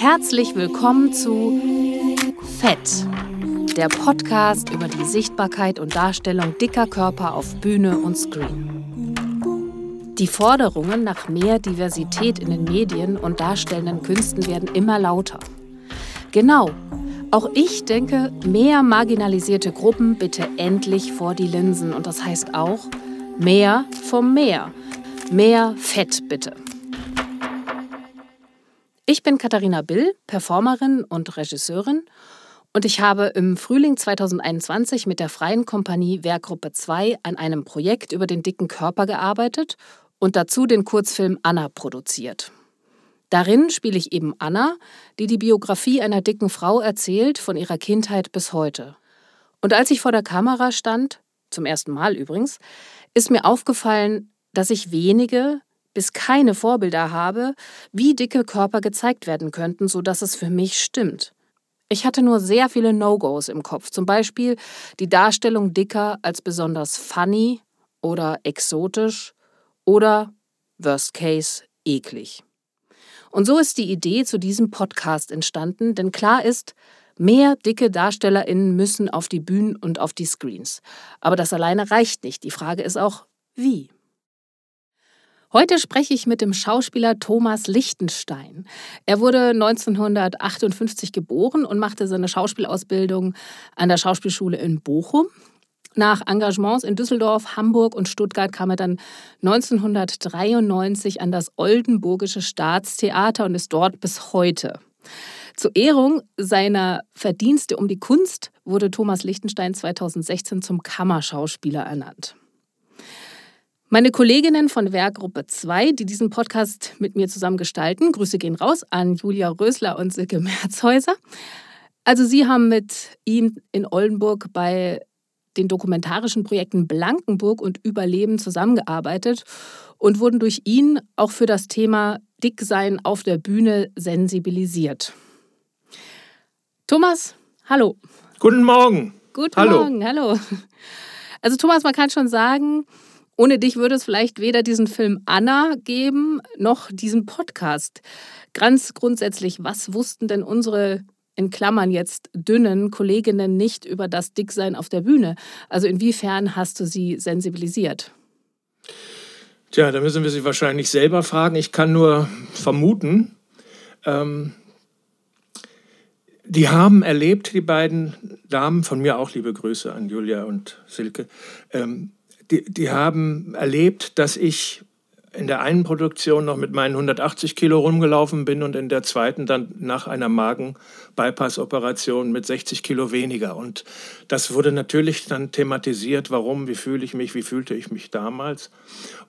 Herzlich willkommen zu Fett, der Podcast über die Sichtbarkeit und Darstellung dicker Körper auf Bühne und Screen. Die Forderungen nach mehr Diversität in den Medien und darstellenden Künsten werden immer lauter. Genau, auch ich denke, mehr marginalisierte Gruppen bitte endlich vor die Linsen und das heißt auch mehr vom Meer. Mehr Fett bitte. Ich bin Katharina Bill, Performerin und Regisseurin und ich habe im Frühling 2021 mit der Freien Kompanie Werkgruppe 2 an einem Projekt über den dicken Körper gearbeitet und dazu den Kurzfilm Anna produziert. Darin spiele ich eben Anna, die die Biografie einer dicken Frau erzählt, von ihrer Kindheit bis heute. Und als ich vor der Kamera stand, zum ersten Mal übrigens, ist mir aufgefallen, dass ich wenige, bis keine Vorbilder habe, wie dicke Körper gezeigt werden könnten, sodass es für mich stimmt. Ich hatte nur sehr viele No-Gos im Kopf, zum Beispiel die Darstellung dicker als besonders funny oder exotisch oder, worst case, eklig. Und so ist die Idee zu diesem Podcast entstanden, denn klar ist, mehr dicke DarstellerInnen müssen auf die Bühnen und auf die Screens. Aber das alleine reicht nicht. Die Frage ist auch, wie? Heute spreche ich mit dem Schauspieler Thomas Lichtenstein. Er wurde 1958 geboren und machte seine Schauspielausbildung an der Schauspielschule in Bochum. Nach Engagements in Düsseldorf, Hamburg und Stuttgart kam er dann 1993 an das Oldenburgische Staatstheater und ist dort bis heute. Zur Ehrung seiner Verdienste um die Kunst wurde Thomas Lichtenstein 2016 zum Kammerschauspieler ernannt. Meine Kolleginnen von Werkgruppe 2, die diesen Podcast mit mir zusammen gestalten, Grüße gehen raus an Julia Rösler und Silke Merzhäuser. Also Sie haben mit ihm in Oldenburg bei den dokumentarischen Projekten Blankenburg und Überleben zusammengearbeitet und wurden durch ihn auch für das Thema Dicksein auf der Bühne sensibilisiert. Thomas, hallo. Guten Morgen. Guten hallo. Morgen, hallo. Also Thomas, man kann schon sagen, ohne dich würde es vielleicht weder diesen Film Anna geben, noch diesen Podcast. Ganz grundsätzlich, was wussten denn unsere in Klammern jetzt dünnen Kolleginnen nicht über das Dicksein auf der Bühne? Also inwiefern hast du sie sensibilisiert? Tja, da müssen wir sie wahrscheinlich selber fragen. Ich kann nur vermuten. Ähm, die haben erlebt, die beiden Damen, von mir auch liebe Grüße an Julia und Silke, ähm, die, die haben erlebt, dass ich in der einen Produktion noch mit meinen 180 Kilo rumgelaufen bin und in der zweiten dann nach einer Magen-Bypass-Operation mit 60 Kilo weniger. Und das wurde natürlich dann thematisiert, warum, wie fühle ich mich, wie fühlte ich mich damals.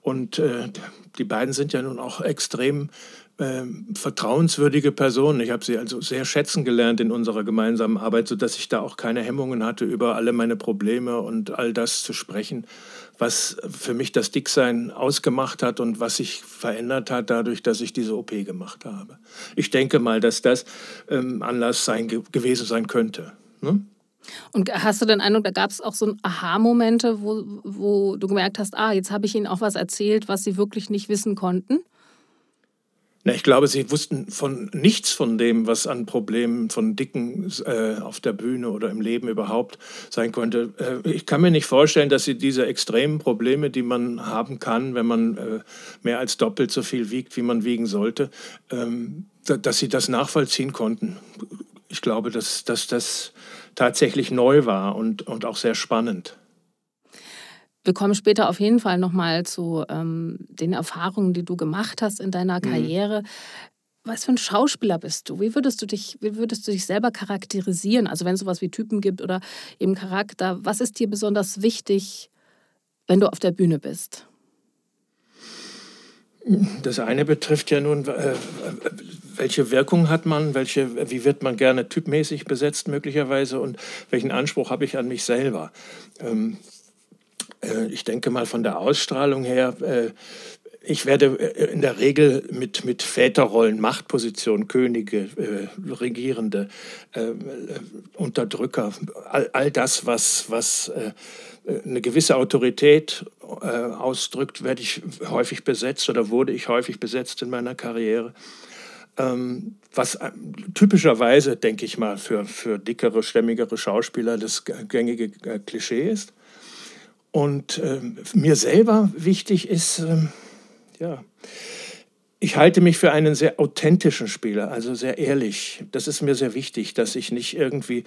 Und äh, die beiden sind ja nun auch extrem äh, vertrauenswürdige Personen. Ich habe sie also sehr schätzen gelernt in unserer gemeinsamen Arbeit, sodass ich da auch keine Hemmungen hatte, über alle meine Probleme und all das zu sprechen was für mich das Dicksein ausgemacht hat und was sich verändert hat dadurch, dass ich diese OP gemacht habe. Ich denke mal, dass das ähm, Anlass sein, gewesen sein könnte. Ne? Und hast du den Eindruck, da gab es auch so Aha-Momente, wo, wo du gemerkt hast, ah, jetzt habe ich ihnen auch was erzählt, was sie wirklich nicht wissen konnten? Na, ich glaube, sie wussten von nichts von dem, was an Problemen von Dicken äh, auf der Bühne oder im Leben überhaupt sein konnte. Äh, ich kann mir nicht vorstellen, dass sie diese extremen Probleme, die man haben kann, wenn man äh, mehr als doppelt so viel wiegt, wie man wiegen sollte, ähm, dass sie das nachvollziehen konnten. Ich glaube, dass, dass das tatsächlich neu war und, und auch sehr spannend. Wir kommen später auf jeden Fall nochmal zu ähm, den Erfahrungen, die du gemacht hast in deiner mhm. Karriere. Was für ein Schauspieler bist du? Wie würdest du dich, wie würdest du dich selber charakterisieren? Also wenn es sowas wie Typen gibt oder eben Charakter, was ist dir besonders wichtig, wenn du auf der Bühne bist? Das eine betrifft ja nun, äh, welche Wirkung hat man, welche, wie wird man gerne typmäßig besetzt möglicherweise und welchen Anspruch habe ich an mich selber. Ähm, äh, ich denke mal von der Ausstrahlung her, äh, ich werde in der Regel mit, mit Väterrollen, Machtpositionen, Könige, äh, Regierende, äh, Unterdrücker, all, all das, was, was äh, eine gewisse Autorität äh, ausdrückt, werde ich häufig besetzt oder wurde ich häufig besetzt in meiner Karriere. Ähm, was äh, typischerweise, denke ich mal, für, für dickere, stämmigere Schauspieler das gängige äh, Klischee ist. Und ähm, mir selber wichtig ist, ähm, ja, ich halte mich für einen sehr authentischen Spieler, also sehr ehrlich. Das ist mir sehr wichtig, dass ich nicht irgendwie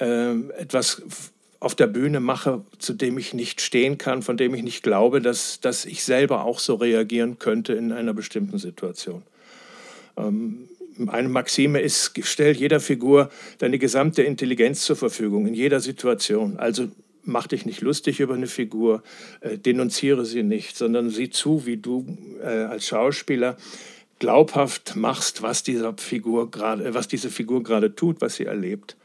äh, etwas auf der Bühne mache, zu dem ich nicht stehen kann, von dem ich nicht glaube, dass, dass ich selber auch so reagieren könnte in einer bestimmten Situation. Ähm, eine Maxime ist, stell jeder Figur deine gesamte Intelligenz zur Verfügung, in jeder Situation. Also mach dich nicht lustig über eine Figur, äh, denunziere sie nicht, sondern sieh zu, wie du äh, als Schauspieler glaubhaft machst, was, dieser Figur grad, was diese Figur gerade tut, was sie erlebt.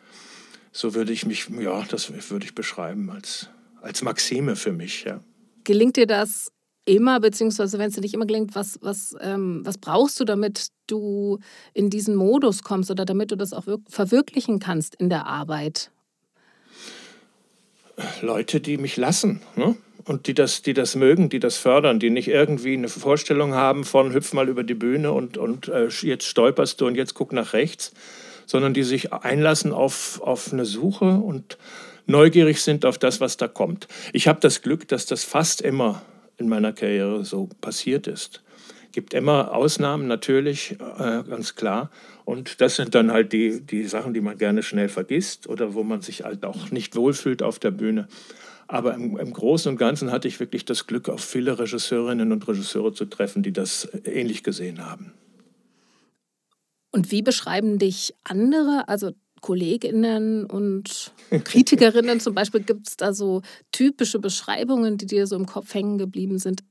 So würde ich mich, ja, das würde ich beschreiben als, als Maxime für mich. Ja. Gelingt dir das immer, beziehungsweise wenn es dir nicht immer gelingt, was, was, ähm, was brauchst du, damit du in diesen Modus kommst oder damit du das auch verwirklichen kannst in der Arbeit? Leute, die mich lassen ne? und die das, die das mögen, die das fördern, die nicht irgendwie eine Vorstellung haben von hüpf mal über die Bühne und, und äh, jetzt stolperst du und jetzt guck nach rechts, sondern die sich einlassen auf, auf eine Suche und neugierig sind auf das, was da kommt. Ich habe das Glück, dass das fast immer in meiner Karriere so passiert ist. Gibt immer Ausnahmen natürlich, äh, ganz klar. Und das sind dann halt die, die Sachen, die man gerne schnell vergisst oder wo man sich halt auch nicht wohlfühlt auf der Bühne. Aber im, im, Großen und Ganzen hatte ich wirklich das Glück, auf viele Regisseurinnen und Regisseure zu treffen, die das ähnlich gesehen haben. Und wie beschreiben dich andere, also Kolleginnen und Kritikerinnen zum Beispiel, gibt es da so typische Beschreibungen, die dir so im Kopf hängen geblieben sind?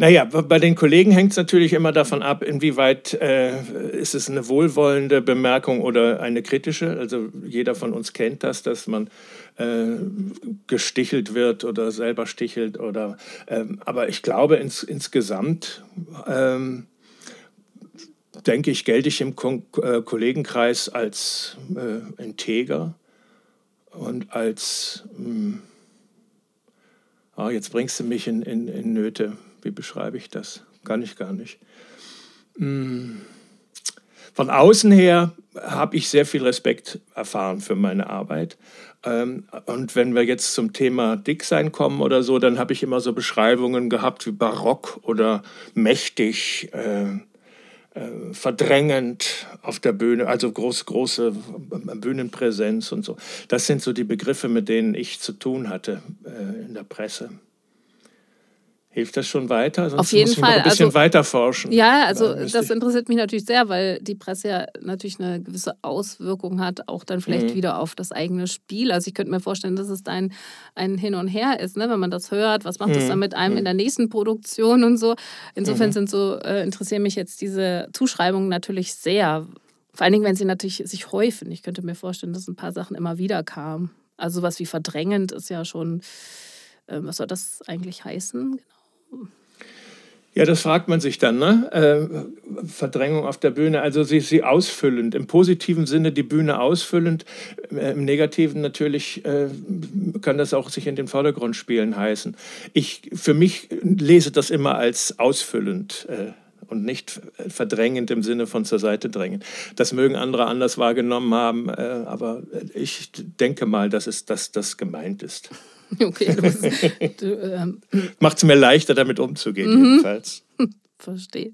Naja, bei den Kollegen hängt es natürlich immer davon ab, inwieweit äh, ist es eine wohlwollende Bemerkung oder eine kritische. Also jeder von uns kennt das, dass man äh, gestichelt wird oder selber stichelt. Oder, ähm, aber ich glaube ins, insgesamt ähm, denke ich, gelte ich im Ko äh, Kollegenkreis als äh, integer und als, mh, oh, jetzt bringst du mich in, in, in, Nöte. Wie beschreibe ich das? Kann ich gar nicht. Mh. Von außen her habe ich sehr viel Respekt erfahren für meine Arbeit. Ähm, und wenn wir jetzt zum Thema Dicksein kommen oder so, dann habe ich immer so Beschreibungen gehabt wie barock oder mächtig, äh, äh, verdrängend auf der Bühne, also groß, große Bühnenpräsenz und so. Das sind so die Begriffe, mit denen ich zu tun hatte äh, in der Presse. Hilft das schon weiter? Sonst Auf jeden muss Fall. Noch ein bisschen also, weiter forschen. Ja, also das interessiert mich natürlich sehr, weil die Presse ja natürlich eine gewisse Auswirkung hat, auch dann vielleicht mhm. wieder auf das eigene Spiel. Also ich könnte mir vorstellen, dass es ein, ein Hin und Her ist, ne? wenn man das hört. Was macht mhm. das dann mit einem mhm. in der nächsten Produktion und so? Insofern mhm. sind so, äh, interessieren mich jetzt diese Zuschreibungen natürlich sehr. Vor allen Dingen, wenn sie natürlich sich häufen. Ich könnte mir vorstellen, dass ein paar Sachen immer wieder kamen. Also was wie verdrängend ist ja schon, äh, was soll das eigentlich heißen? Genau. Ja, das fragt man sich dann, ne? Äh, Verdrängung auf der Bühne, also sie, sie ausfüllend, im positiven Sinne die Bühne ausfüllend, äh, im negativen natürlich äh, kann das auch sich in den Vordergrund spielen heißen. Ich für mich lese das immer als ausfüllend äh, und nicht verdrängend im Sinne von zur Seite drängen. Das mögen andere anders wahrgenommen haben, aber ich denke mal, dass es dass das gemeint ist. Okay, ähm, Macht es mir leichter, damit umzugehen, mhm. jedenfalls. Verstehe.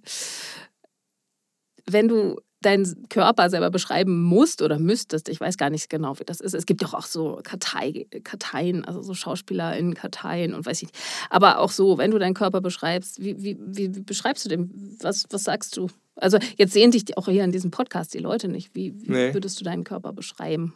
Wenn du deinen Körper selber beschreiben musst oder müsstest, ich weiß gar nicht genau, wie das ist. Es gibt doch auch so Kartei, Karteien, also so Schauspieler in Karteien und weiß ich nicht. Aber auch so, wenn du deinen Körper beschreibst, wie, wie, wie beschreibst du den? Was, was sagst du? Also jetzt sehen dich auch hier in diesem Podcast die Leute nicht. Wie, wie nee. würdest du deinen Körper beschreiben?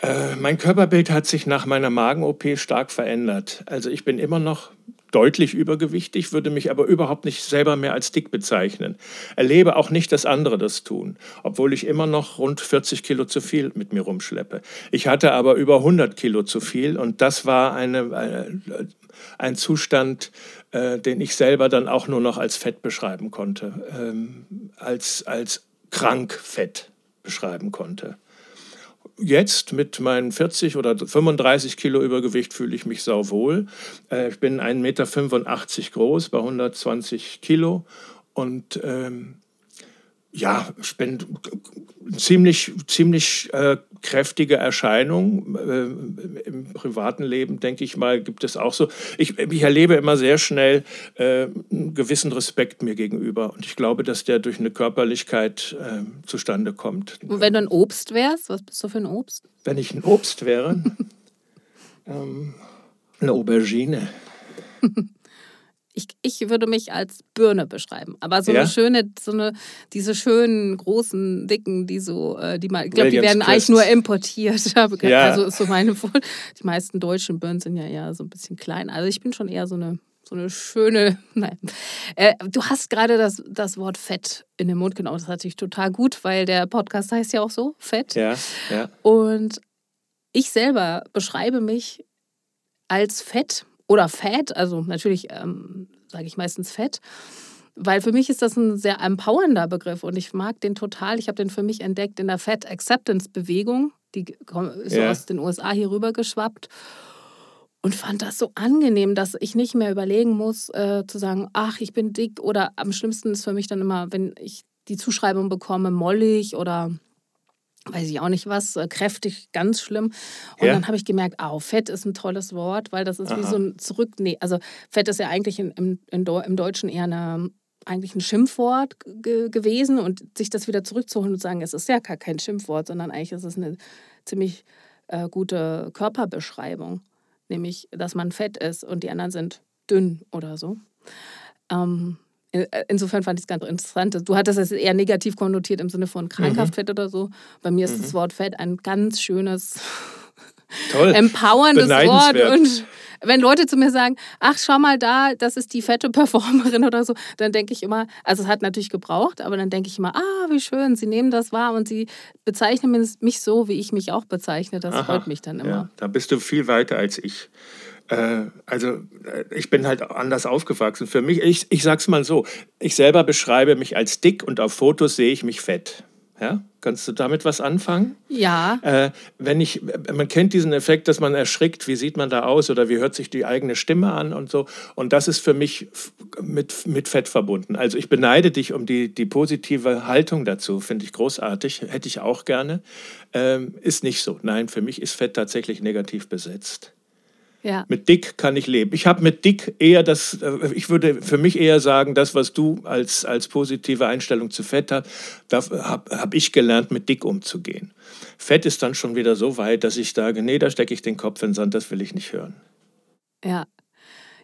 Äh, mein Körperbild hat sich nach meiner Magen-OP stark verändert. Also ich bin immer noch deutlich übergewichtig, würde mich aber überhaupt nicht selber mehr als dick bezeichnen. Erlebe auch nicht, dass andere das tun, obwohl ich immer noch rund 40 Kilo zu viel mit mir rumschleppe. Ich hatte aber über 100 Kilo zu viel und das war eine, eine ein Zustand, äh, den ich selber dann auch nur noch als Fett beschreiben konnte, ähm, als, als krank Fett beschreiben konnte. Jetzt mit meinen 40 oder 35 Kilo Übergewicht fühle ich mich sauwohl. Äh, ich bin 1,85 Meter groß bei 120 Kilo und ähm, ja, ich bin ziemlich, ziemlich äh, kräftige Erscheinung. Äh, Im privaten Leben, denke ich mal, gibt es auch so. Ich, ich erlebe immer sehr schnell äh, einen gewissen Respekt mir gegenüber. Und ich glaube, dass der durch eine Körperlichkeit äh, zustande kommt. Und wenn du ein Obst wärst, was bist du für ein Obst? Wenn ich ein Obst wäre, ähm, eine Aubergine. Ich, ich würde mich als Birne beschreiben. Aber so ja? eine schöne, so eine, diese schönen, großen, dicken, die so, äh, die ich glaube, die werden eigentlich nur importiert. ja. Also ist so meine Die meisten deutschen Birnen sind ja eher so ein bisschen klein. Also ich bin schon eher so eine so eine schöne. Nein. Äh, du hast gerade das, das Wort Fett in den Mund genommen. Das ist natürlich total gut, weil der Podcast heißt ja auch so, Fett. Ja, ja. Und ich selber beschreibe mich als Fett oder Fat, also natürlich ähm, sage ich meistens Fett, weil für mich ist das ein sehr empowernder Begriff und ich mag den total. Ich habe den für mich entdeckt in der Fat Acceptance Bewegung, die ist ja. aus den USA hier rüber geschwappt und fand das so angenehm, dass ich nicht mehr überlegen muss, äh, zu sagen, ach, ich bin dick oder am schlimmsten ist für mich dann immer, wenn ich die Zuschreibung bekomme, mollig oder weiß ich auch nicht was, äh, kräftig, ganz schlimm. Und ja. dann habe ich gemerkt, oh, Fett ist ein tolles Wort, weil das ist Aha. wie so ein Zurück... Nee, also Fett ist ja eigentlich in, im, in, im Deutschen eher eine, eigentlich ein Schimpfwort gewesen und sich das wieder zurückzuholen und sagen, es ist ja gar kein Schimpfwort, sondern eigentlich ist es eine ziemlich äh, gute Körperbeschreibung, nämlich, dass man fett ist und die anderen sind dünn oder so. Ähm, äh, insofern fand ich es ganz interessant. Du hattest es eher negativ konnotiert im Sinne von krankhaft mhm. Fett oder so. Bei mir ist mhm. das Wort Fett ein ganz schönes, Toll. empowerndes Wort. Und wenn Leute zu mir sagen, ach, schau mal da, das ist die fette Performerin oder so, dann denke ich immer, also es hat natürlich gebraucht, aber dann denke ich immer, ah, wie schön, sie nehmen das wahr und sie bezeichnen mich so, wie ich mich auch bezeichne. Das Aha. freut mich dann immer. Ja, da bist du viel weiter als ich. Äh, also äh, ich bin halt anders aufgewachsen. Für mich, ich, ich sag's mal so, ich selber beschreibe mich als dick und auf Fotos sehe ich mich fett. Ja? Kannst du damit was anfangen? Ja. Äh, wenn ich, man kennt diesen Effekt, dass man erschrickt, wie sieht man da aus oder wie hört sich die eigene Stimme an und so. Und das ist für mich mit, mit Fett verbunden. Also ich beneide dich um die, die positive Haltung dazu, finde ich großartig, hätte ich auch gerne. Ähm, ist nicht so. Nein, für mich ist Fett tatsächlich negativ besetzt. Ja. Mit dick kann ich leben. Ich habe mit dick eher das, äh, ich würde für mich eher sagen, das, was du als, als positive Einstellung zu Fett hast, da habe hab ich gelernt, mit dick umzugehen. Fett ist dann schon wieder so weit, dass ich sage, nee, da stecke ich den Kopf in den Sand, das will ich nicht hören. Ja.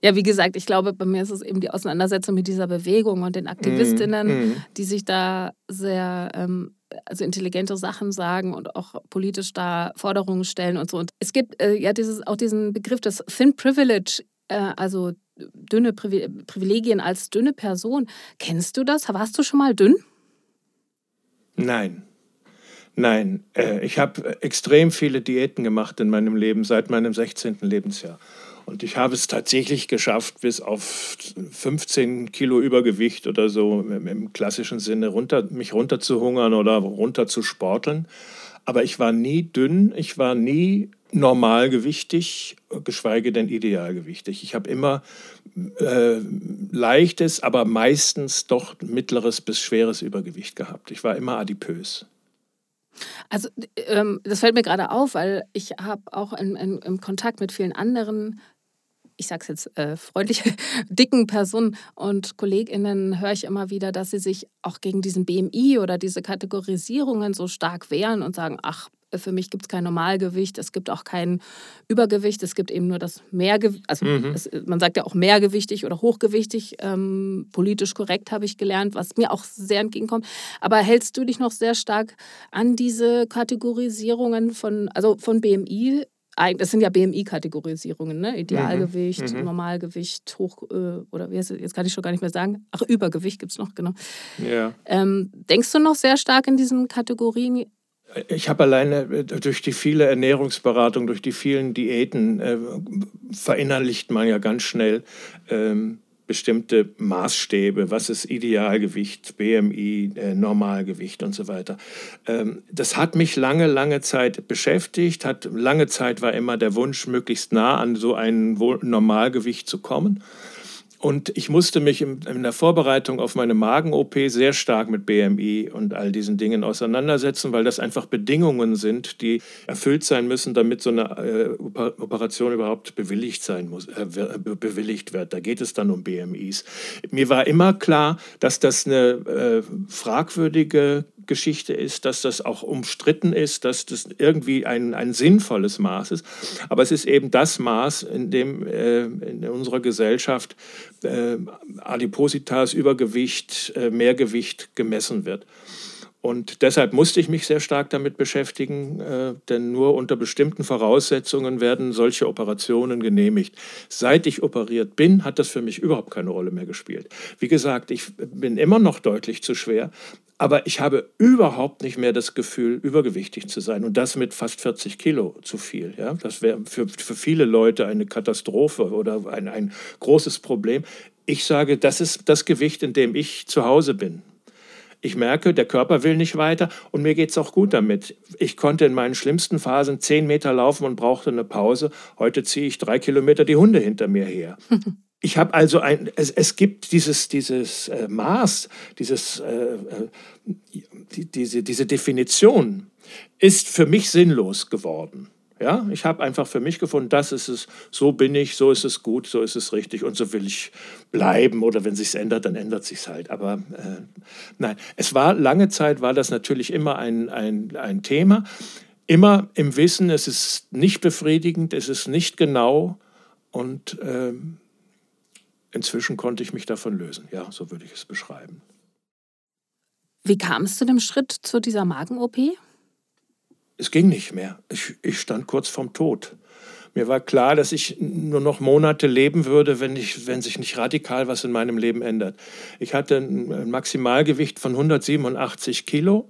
Ja, wie gesagt, ich glaube, bei mir ist es eben die Auseinandersetzung mit dieser Bewegung und den Aktivistinnen, mm, mm. die sich da sehr ähm, also intelligente Sachen sagen und auch politisch da Forderungen stellen und so. Und es gibt äh, ja dieses, auch diesen Begriff des Thin Privilege, äh, also dünne Privilegien als dünne Person. Kennst du das? Warst du schon mal dünn? Nein. Nein, äh, ich habe extrem viele Diäten gemacht in meinem Leben seit meinem 16. Lebensjahr. Und ich habe es tatsächlich geschafft, bis auf 15 Kilo Übergewicht oder so im klassischen Sinne runter, mich runterzuhungern oder runter zu sporteln. Aber ich war nie dünn, ich war nie normalgewichtig, geschweige denn idealgewichtig. Ich habe immer äh, leichtes, aber meistens doch mittleres bis schweres Übergewicht gehabt. Ich war immer adipös. Also ähm, das fällt mir gerade auf, weil ich habe auch in, in, im Kontakt mit vielen anderen ich sage es jetzt äh, freundlich, dicken Personen und KollegInnen höre ich immer wieder, dass sie sich auch gegen diesen BMI oder diese Kategorisierungen so stark wehren und sagen, ach, für mich gibt es kein Normalgewicht, es gibt auch kein Übergewicht, es gibt eben nur das Mehrgewicht, also mhm. es, man sagt ja auch mehrgewichtig oder hochgewichtig, ähm, politisch korrekt habe ich gelernt, was mir auch sehr entgegenkommt. Aber hältst du dich noch sehr stark an diese Kategorisierungen von, also von BMI das sind ja BMI-Kategorisierungen, ne? Idealgewicht, mhm. mhm. Normalgewicht, Hoch äh, oder wie heißt es, jetzt kann ich schon gar nicht mehr sagen. Ach, Übergewicht gibt es noch, genau. Ja. Ähm, denkst du noch sehr stark in diesen Kategorien Ich habe alleine äh, durch die viele Ernährungsberatung, durch die vielen Diäten äh, verinnerlicht man ja ganz schnell ähm, bestimmte Maßstäbe, was ist Idealgewicht, BMI, äh, Normalgewicht und so weiter. Ähm, das hat mich lange, lange Zeit beschäftigt, hat lange Zeit war immer der Wunsch, möglichst nah an so ein Normalgewicht zu kommen. Und ich musste mich in der Vorbereitung auf meine Magen-OP sehr stark mit BMI und all diesen Dingen auseinandersetzen, weil das einfach Bedingungen sind, die erfüllt sein müssen, damit so eine äh, Operation überhaupt bewilligt sein muss, äh, bewilligt wird. Da geht es dann um BMIs. Mir war immer klar, dass das eine äh, fragwürdige Geschichte ist, dass das auch umstritten ist, dass das irgendwie ein, ein sinnvolles Maß ist. Aber es ist eben das Maß, in dem äh, in unserer Gesellschaft äh, Adipositas, Übergewicht, äh, Mehrgewicht gemessen wird. Und deshalb musste ich mich sehr stark damit beschäftigen, äh, denn nur unter bestimmten Voraussetzungen werden solche Operationen genehmigt. Seit ich operiert bin, hat das für mich überhaupt keine Rolle mehr gespielt. Wie gesagt, ich bin immer noch deutlich zu schwer, aber ich habe überhaupt nicht mehr das Gefühl, übergewichtig zu sein. Und das mit fast 40 Kilo zu viel. Ja? Das wäre für, für viele Leute eine Katastrophe oder ein, ein großes Problem. Ich sage, das ist das Gewicht, in dem ich zu Hause bin. Ich merke, der Körper will nicht weiter und mir geht es auch gut damit. Ich konnte in meinen schlimmsten Phasen zehn Meter laufen und brauchte eine Pause. Heute ziehe ich drei Kilometer die Hunde hinter mir her. Ich habe also ein, es, es gibt dieses, dieses äh, Maß, dieses, äh, äh, die, diese, diese Definition ist für mich sinnlos geworden. Ja, ich habe einfach für mich gefunden, das ist es, so bin ich, so ist es gut, so ist es richtig und so will ich bleiben. Oder wenn sich ändert, dann ändert sich halt. Aber äh, nein, es war lange Zeit war das natürlich immer ein, ein, ein Thema. Immer im Wissen, es ist nicht befriedigend, es ist nicht genau und äh, inzwischen konnte ich mich davon lösen. Ja, so würde ich es beschreiben. Wie kam es zu dem Schritt zu dieser Magen-OP? Es ging nicht mehr. Ich, ich stand kurz vorm Tod. Mir war klar, dass ich nur noch Monate leben würde, wenn, ich, wenn sich nicht radikal was in meinem Leben ändert. Ich hatte ein Maximalgewicht von 187 Kilo,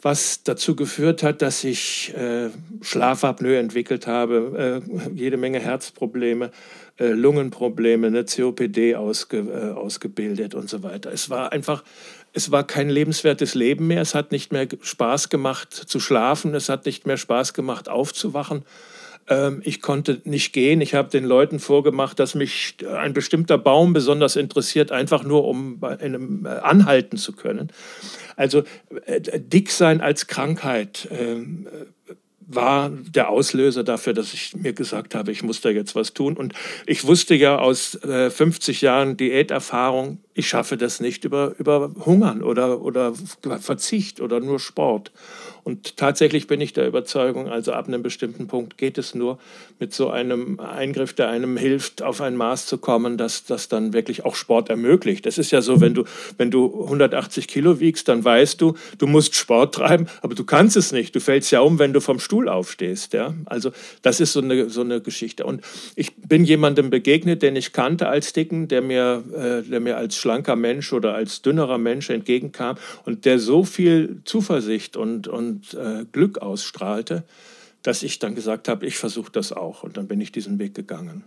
was dazu geführt hat, dass ich äh, Schlafapnoe entwickelt habe, äh, jede Menge Herzprobleme, äh, Lungenprobleme, eine COPD ausge, äh, ausgebildet und so weiter. Es war einfach es war kein lebenswertes Leben mehr. Es hat nicht mehr Spaß gemacht zu schlafen. Es hat nicht mehr Spaß gemacht aufzuwachen. Ähm, ich konnte nicht gehen. Ich habe den Leuten vorgemacht, dass mich ein bestimmter Baum besonders interessiert, einfach nur um äh, anhalten zu können. Also äh, dick sein als Krankheit ähm, war der Auslöser dafür, dass ich mir gesagt habe, ich muss da jetzt was tun. Und ich wusste ja aus äh, 50 Jahren Diäterfahrung, ich schaffe das nicht über, über Hungern oder, oder Verzicht oder nur Sport. Und tatsächlich bin ich der Überzeugung, also ab einem bestimmten Punkt geht es nur mit so einem Eingriff, der einem hilft, auf ein Maß zu kommen, dass das dann wirklich auch Sport ermöglicht. Das ist ja so, wenn du, wenn du 180 Kilo wiegst, dann weißt du, du musst Sport treiben, aber du kannst es nicht. Du fällst ja um, wenn du vom Stuhl aufstehst. Ja? Also das ist so eine, so eine Geschichte. Und ich bin jemandem begegnet, den ich kannte als Dicken, der mir, äh, der mir als schlanker Mensch oder als dünnerer Mensch entgegenkam und der so viel Zuversicht und, und und äh, Glück ausstrahlte, dass ich dann gesagt habe, ich versuche das auch. Und dann bin ich diesen Weg gegangen.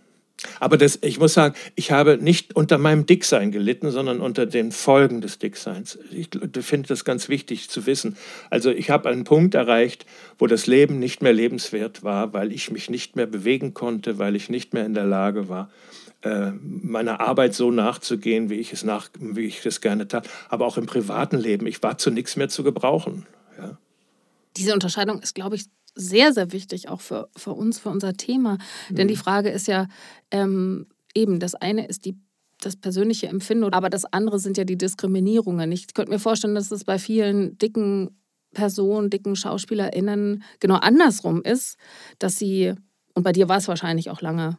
Aber das, ich muss sagen, ich habe nicht unter meinem Dicksein gelitten, sondern unter den Folgen des Dickseins. Ich finde das ganz wichtig zu wissen. Also ich habe einen Punkt erreicht, wo das Leben nicht mehr lebenswert war, weil ich mich nicht mehr bewegen konnte, weil ich nicht mehr in der Lage war, äh, meiner Arbeit so nachzugehen, wie ich es nach, wie ich es gerne tat. Aber auch im privaten Leben. Ich war zu nichts mehr zu gebrauchen. Diese Unterscheidung ist, glaube ich, sehr, sehr wichtig, auch für, für uns, für unser Thema. Mhm. Denn die mhm. Frage ist ja ähm, eben, das eine ist die das persönliche Empfinden, aber das andere sind ja die Diskriminierungen. Ich könnte mir vorstellen, dass es bei vielen dicken Personen, dicken SchauspielerInnen genau andersrum ist, dass sie, und bei dir war es wahrscheinlich auch lange,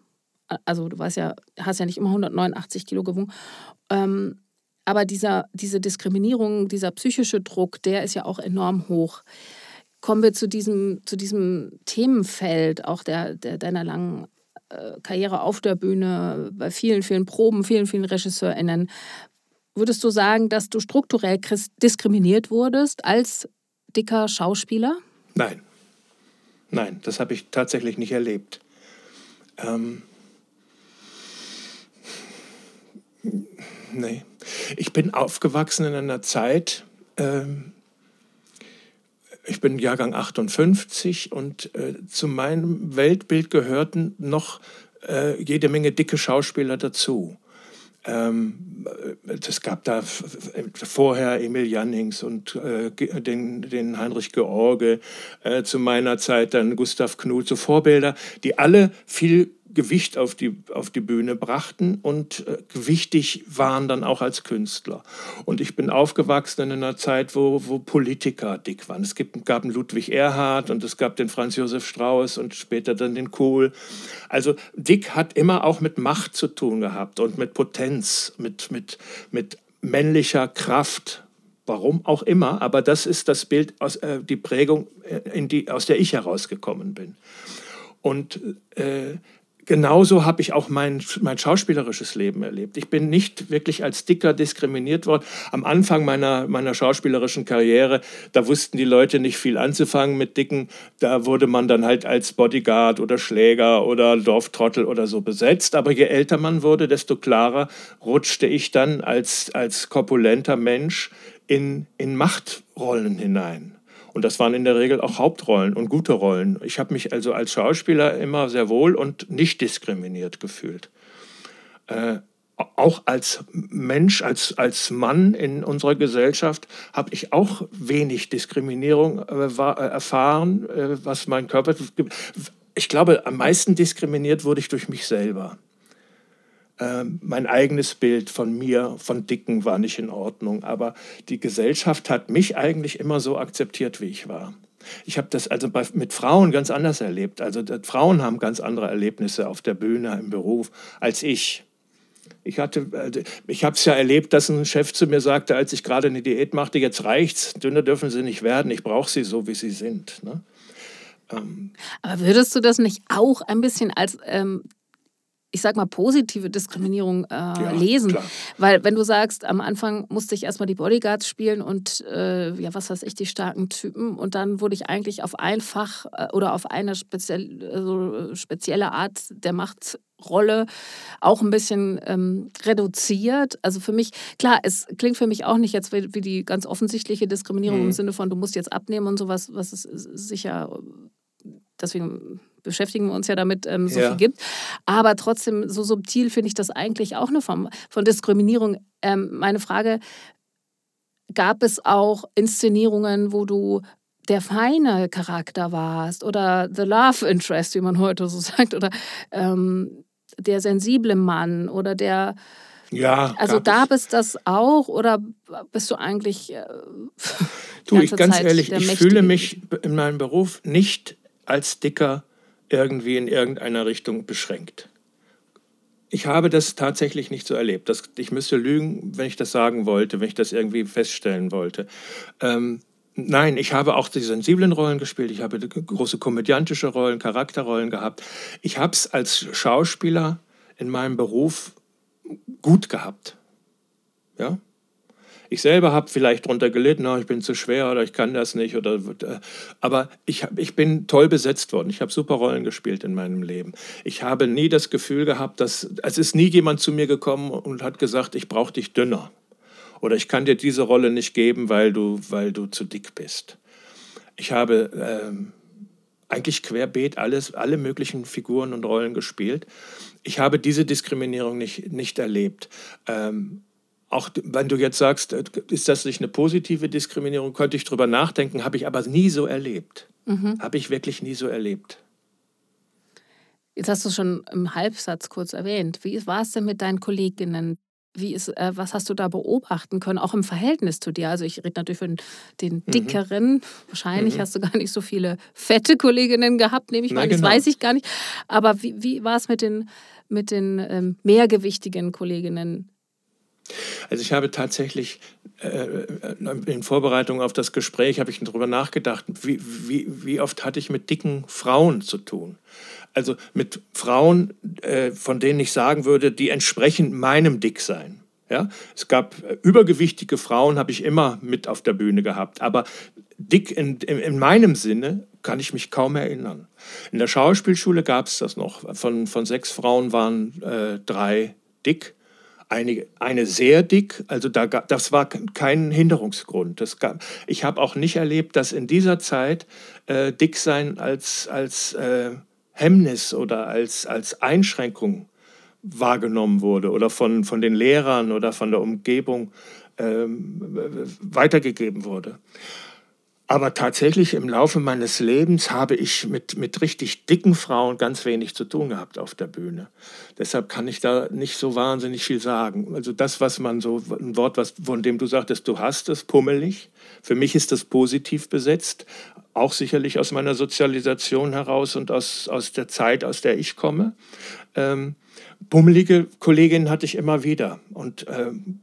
also du weißt ja, hast ja nicht immer 189 Kilo gewogen, ähm, aber dieser, diese Diskriminierung, dieser psychische Druck, der ist ja auch enorm hoch kommen wir zu diesem, zu diesem Themenfeld auch der, der deiner langen äh, Karriere auf der Bühne, bei vielen, vielen Proben, vielen, vielen RegisseurInnen. Würdest du sagen, dass du strukturell diskriminiert wurdest als dicker Schauspieler? Nein. Nein, das habe ich tatsächlich nicht erlebt. Ähm, nee. Ich bin aufgewachsen in einer Zeit, ähm, ich bin Jahrgang 58 und äh, zu meinem Weltbild gehörten noch äh, jede Menge dicke Schauspieler dazu. Ähm, es gab da vorher Emil Jannings und äh, den, den Heinrich George, äh, zu meiner Zeit dann Gustav Knuth, so Vorbilder, die alle viel Gewicht auf die, auf die Bühne brachten und äh, gewichtig waren dann auch als Künstler. Und ich bin aufgewachsen in einer Zeit, wo, wo Politiker dick waren. Es gibt, gab einen Ludwig Erhard und es gab den Franz Josef Strauß und später dann den Kohl. Also dick hat immer auch mit Macht zu tun gehabt und mit Potenz, mit, mit, mit männlicher Kraft. Warum auch immer, aber das ist das Bild, aus, äh, die Prägung, äh, in die, aus der ich herausgekommen bin. Und äh, genauso habe ich auch mein, mein schauspielerisches Leben erlebt. Ich bin nicht wirklich als Dicker diskriminiert worden. Am Anfang meiner, meiner schauspielerischen Karriere, da wussten die Leute nicht viel anzufangen mit Dicken. Da wurde man dann halt als Bodyguard oder Schläger oder Dorftrottel oder so besetzt. Aber je älter man wurde, desto klarer rutschte ich dann als, als korpulenter Mensch in, in Machtrollen hinein. Und das waren in der Regel auch Hauptrollen und gute Rollen. Ich habe mich also als Schauspieler immer sehr wohl und nicht diskriminiert gefühlt. Äh, auch als Mensch, als, als Mann in unserer Gesellschaft habe ich auch wenig Diskriminierung äh, war, äh, erfahren, äh, was mein Körper. Ich glaube, am meisten diskriminiert wurde ich durch mich selber. Ähm, mein eigenes Bild von mir, von Dicken, war nicht in Ordnung. Aber die Gesellschaft hat mich eigentlich immer so akzeptiert, wie ich war. Ich habe das also bei, mit Frauen ganz anders erlebt. Also Frauen haben ganz andere Erlebnisse auf der Bühne, im Beruf, als ich. Ich, also, ich habe es ja erlebt, dass ein Chef zu mir sagte, als ich gerade eine Diät machte, jetzt reicht's, dünner dürfen sie nicht werden, ich brauche sie so, wie sie sind. Ne? Ähm. Aber würdest du das nicht auch ein bisschen als ähm, ich sag mal, positive Diskriminierung äh, ja, lesen. Klar. Weil wenn du sagst, am Anfang musste ich erstmal die Bodyguards spielen und äh, ja, was weiß ich, die starken Typen und dann wurde ich eigentlich auf einfach äh, oder auf eine speziell, also spezielle Art der Machtrolle auch ein bisschen ähm, reduziert. Also für mich, klar, es klingt für mich auch nicht jetzt wie, wie die ganz offensichtliche Diskriminierung mhm. im Sinne von, du musst jetzt abnehmen und sowas, was es sicher, deswegen beschäftigen wir uns ja damit, ähm, so ja. viel gibt. Aber trotzdem, so subtil finde ich das eigentlich auch eine Form von Diskriminierung. Ähm, meine Frage, gab es auch Inszenierungen, wo du der feine Charakter warst oder the love interest, wie man heute so sagt, oder ähm, der sensible Mann oder der... Ja. Also gab es das auch oder bist du eigentlich. Äh, du, ich ganz Zeit ehrlich, ich fühle mich in meinem Beruf nicht als dicker irgendwie in irgendeiner Richtung beschränkt. Ich habe das tatsächlich nicht so erlebt. Das, ich müsste lügen, wenn ich das sagen wollte, wenn ich das irgendwie feststellen wollte. Ähm, nein, ich habe auch die sensiblen Rollen gespielt. Ich habe große komödiantische Rollen, Charakterrollen gehabt. Ich habe es als Schauspieler in meinem Beruf gut gehabt. Ja, ich selber habe vielleicht darunter gelitten, oh, ich bin zu schwer oder ich kann das nicht. Oder, äh, aber ich, ich bin toll besetzt worden. Ich habe super Rollen gespielt in meinem Leben. Ich habe nie das Gefühl gehabt, dass es ist nie jemand zu mir gekommen und hat gesagt, ich brauche dich dünner. Oder ich kann dir diese Rolle nicht geben, weil du, weil du zu dick bist. Ich habe ähm, eigentlich querbeet alles, alle möglichen Figuren und Rollen gespielt. Ich habe diese Diskriminierung nicht, nicht erlebt. Ähm, auch wenn du jetzt sagst, äh, ist das nicht eine positive Diskriminierung, könnte ich drüber nachdenken, habe ich aber nie so erlebt. Mhm. Habe ich wirklich nie so erlebt. Jetzt hast du schon im Halbsatz kurz erwähnt. Wie war es denn mit deinen Kolleginnen? Wie ist, äh, was hast du da beobachten können, auch im Verhältnis zu dir? Also ich rede natürlich von den mhm. dickeren. Mhm. Wahrscheinlich mhm. hast du gar nicht so viele fette Kolleginnen gehabt, nehme ich mal. Genau. Das weiß ich gar nicht. Aber wie, wie war es mit den, mit den ähm, mehrgewichtigen Kolleginnen? Also ich habe tatsächlich äh, in Vorbereitung auf das Gespräch habe ich darüber nachgedacht, wie, wie, wie oft hatte ich mit dicken Frauen zu tun. Also mit Frauen, äh, von denen ich sagen würde, die entsprechen meinem Dicksein. Ja? Es gab äh, übergewichtige Frauen, habe ich immer mit auf der Bühne gehabt. Aber dick in, in, in meinem Sinne kann ich mich kaum erinnern. In der Schauspielschule gab es das noch. Von, von sechs Frauen waren äh, drei dick. Eine, eine sehr dick, also da, das war kein Hinderungsgrund. Das gab, ich habe auch nicht erlebt, dass in dieser Zeit äh, Dicksein als, als äh, Hemmnis oder als, als Einschränkung wahrgenommen wurde oder von, von den Lehrern oder von der Umgebung ähm, weitergegeben wurde. Aber tatsächlich im Laufe meines Lebens habe ich mit, mit richtig dicken Frauen ganz wenig zu tun gehabt auf der Bühne. Deshalb kann ich da nicht so wahnsinnig viel sagen. Also das, was man so, ein Wort, was, von dem du sagtest, du hast es, pummelig. Für mich ist das positiv besetzt. Auch sicherlich aus meiner Sozialisation heraus und aus, aus der Zeit, aus der ich komme. Ähm, bummelige Kolleginnen hatte ich immer wieder. Und ähm,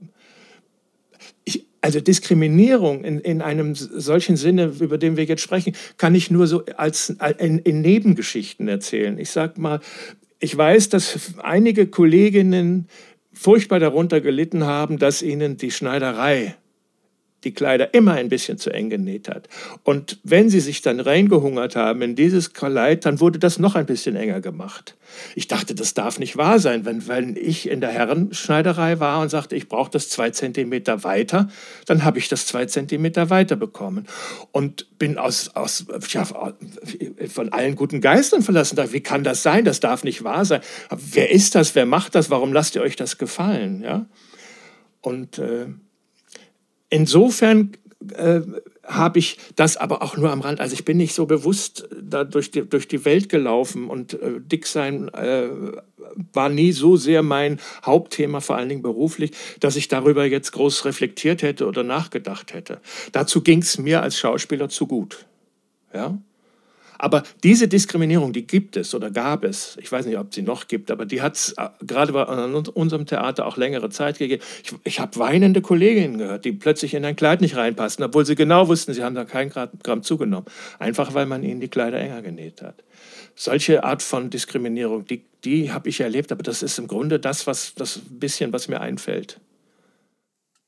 ich, also Diskriminierung in, in einem solchen Sinne, über den wir jetzt sprechen, kann ich nur so als in, in Nebengeschichten erzählen. Ich sage mal, ich weiß, dass einige Kolleginnen furchtbar darunter gelitten haben, dass ihnen die Schneiderei die Kleider immer ein bisschen zu eng genäht hat. Und wenn sie sich dann reingehungert haben in dieses Kleid, dann wurde das noch ein bisschen enger gemacht. Ich dachte, das darf nicht wahr sein. Wenn, wenn ich in der Herrenschneiderei war und sagte, ich brauche das zwei Zentimeter weiter, dann habe ich das zwei Zentimeter weiter bekommen. Und bin aus, aus, ja, von allen guten Geistern verlassen. Wie kann das sein? Das darf nicht wahr sein. Wer ist das? Wer macht das? Warum lasst ihr euch das gefallen? Ja? Und äh, insofern äh, habe ich das aber auch nur am Rand. Also ich bin nicht so bewusst da durch die, durch die Welt gelaufen und äh, Dicksein äh, war nie so sehr mein Hauptthema, vor allen Dingen beruflich, dass ich darüber jetzt groß reflektiert hätte oder nachgedacht hätte. Dazu ging es mir als Schauspieler zu gut. Ja? Aber diese Diskriminierung, die gibt es oder gab es. Ich weiß nicht, ob sie noch gibt, aber die hat es äh, gerade bei unserem Theater auch längere Zeit gegeben. Ich, ich habe weinende Kolleginnen gehört, die plötzlich in ein Kleid nicht reinpassen, obwohl sie genau wussten, sie haben da kein Gramm zugenommen. Einfach weil man ihnen die Kleider enger genäht hat. Solche Art von Diskriminierung, die, die habe ich erlebt, aber das ist im Grunde das, was das bisschen, was mir einfällt.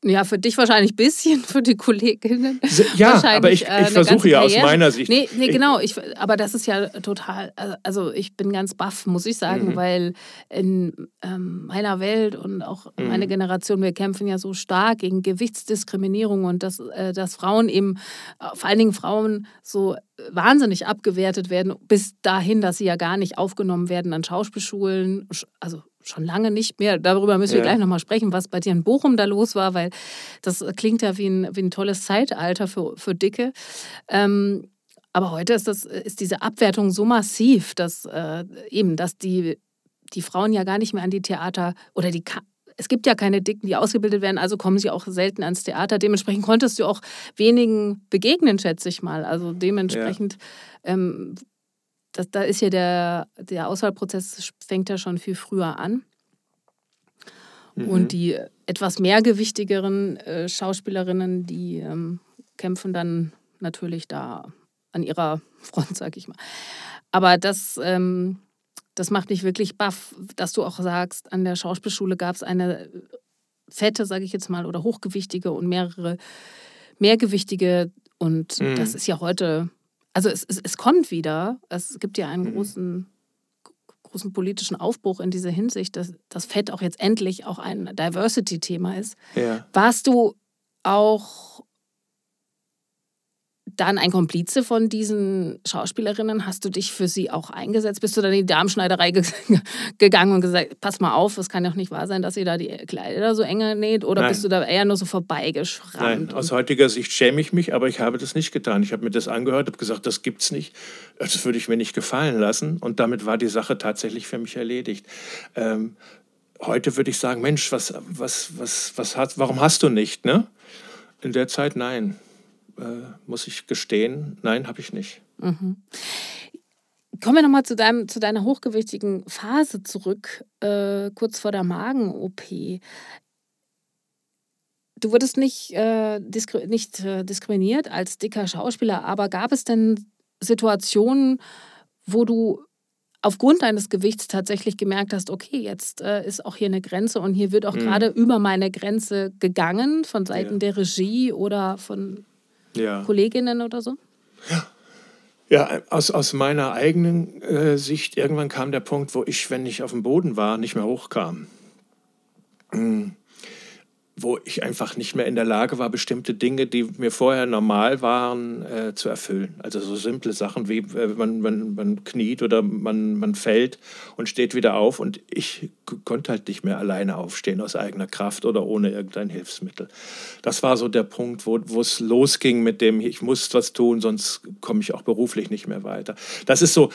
Ja, für dich wahrscheinlich ein bisschen, für die Kolleginnen. Ja, aber ich, ich versuche ja aus meiner Sicht. Nee, nee genau. Ich, aber das ist ja total. Also, ich bin ganz baff, muss ich sagen, mhm. weil in ähm, meiner Welt und auch mhm. meine Generation, wir kämpfen ja so stark gegen Gewichtsdiskriminierung und dass, äh, dass Frauen eben, vor allen Dingen Frauen, so wahnsinnig abgewertet werden, bis dahin, dass sie ja gar nicht aufgenommen werden an Schauspielschulen. Also schon lange nicht mehr. Darüber müssen wir ja. gleich nochmal sprechen, was bei dir in Bochum da los war, weil das klingt ja wie ein, wie ein tolles Zeitalter für, für Dicke. Ähm, aber heute ist, das, ist diese Abwertung so massiv, dass äh, eben, dass die, die Frauen ja gar nicht mehr an die Theater oder die es gibt ja keine Dicken, die ausgebildet werden, also kommen sie auch selten ans Theater. Dementsprechend konntest du auch wenigen begegnen, schätze ich mal. Also dementsprechend ja. ähm, das, da ist ja der, der Auswahlprozess fängt ja schon viel früher an. Mhm. Und die etwas mehrgewichtigeren äh, Schauspielerinnen, die ähm, kämpfen dann natürlich da an ihrer Front, sag ich mal. Aber das, ähm, das macht mich wirklich baff, dass du auch sagst, an der Schauspielschule gab es eine fette, sage ich jetzt mal, oder hochgewichtige und mehrere mehrgewichtige. Und mhm. das ist ja heute also es, es, es kommt wieder. Es gibt ja einen mhm. großen, großen politischen Aufbruch in dieser Hinsicht, dass das Fett auch jetzt endlich auch ein Diversity-Thema ist. Ja. Warst du auch dann ein Komplize von diesen Schauspielerinnen? Hast du dich für sie auch eingesetzt? Bist du dann in die Darmschneiderei ge gegangen und gesagt, pass mal auf, es kann doch nicht wahr sein, dass ihr da die Kleider so enger näht? Oder Nein. bist du da eher nur so vorbeigeschrammt? Nein, aus heutiger Sicht schäme ich mich, aber ich habe das nicht getan. Ich habe mir das angehört, habe gesagt, das gibt's nicht. Das würde ich mir nicht gefallen lassen. Und damit war die Sache tatsächlich für mich erledigt. Ähm, heute würde ich sagen, Mensch, was, was, was, was hat, warum hast du nicht? Ne? In der Zeit nein äh, muss ich gestehen, nein, habe ich nicht. Mhm. Kommen wir nochmal zu, zu deiner hochgewichtigen Phase zurück, äh, kurz vor der Magen-OP. Du wurdest nicht, äh, diskri nicht äh, diskriminiert als dicker Schauspieler, aber gab es denn Situationen, wo du aufgrund deines Gewichts tatsächlich gemerkt hast, okay, jetzt äh, ist auch hier eine Grenze und hier wird auch mhm. gerade über meine Grenze gegangen von Seiten ja. der Regie oder von ja. Kolleginnen oder so? Ja. Ja, aus, aus meiner eigenen äh, Sicht, irgendwann kam der Punkt, wo ich, wenn ich auf dem Boden war, nicht mehr hochkam. Mhm wo ich einfach nicht mehr in der Lage war, bestimmte Dinge, die mir vorher normal waren, äh, zu erfüllen. Also so simple Sachen wie äh, man, man, man kniet oder man, man fällt und steht wieder auf und ich konnte halt nicht mehr alleine aufstehen aus eigener Kraft oder ohne irgendein Hilfsmittel. Das war so der Punkt, wo, es losging mit dem, ich muss was tun, sonst komme ich auch beruflich nicht mehr weiter. Das ist so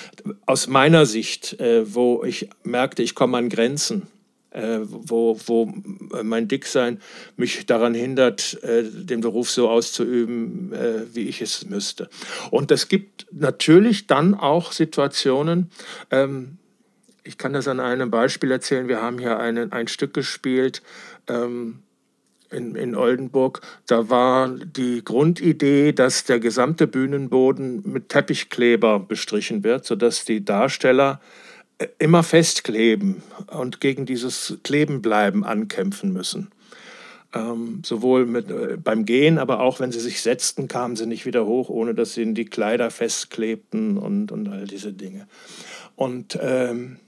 aus meiner Sicht, äh, wo ich merkte, ich komme an Grenzen äh, wo, wo mein Dicksein mich daran hindert, äh, den Beruf so auszuüben, äh, wie ich es müsste. Und es gibt natürlich dann auch Situationen, ähm, ich kann das an einem Beispiel erzählen, wir haben hier eine, ein Stück gespielt, ähm, in, in Oldenburg, da war die Grundidee, dass der gesamte Bühnenboden mit Teppichkleber bestrichen wird, sodass die Darsteller immer festkleben und gegen dieses Klebenbleiben ankämpfen müssen. Ähm, sowohl mit, äh, beim Gehen, aber auch wenn sie sich setzten, kamen sie nicht wieder hoch, ohne dass sie in die Kleider festklebten und, und all diese Dinge. Und ähm,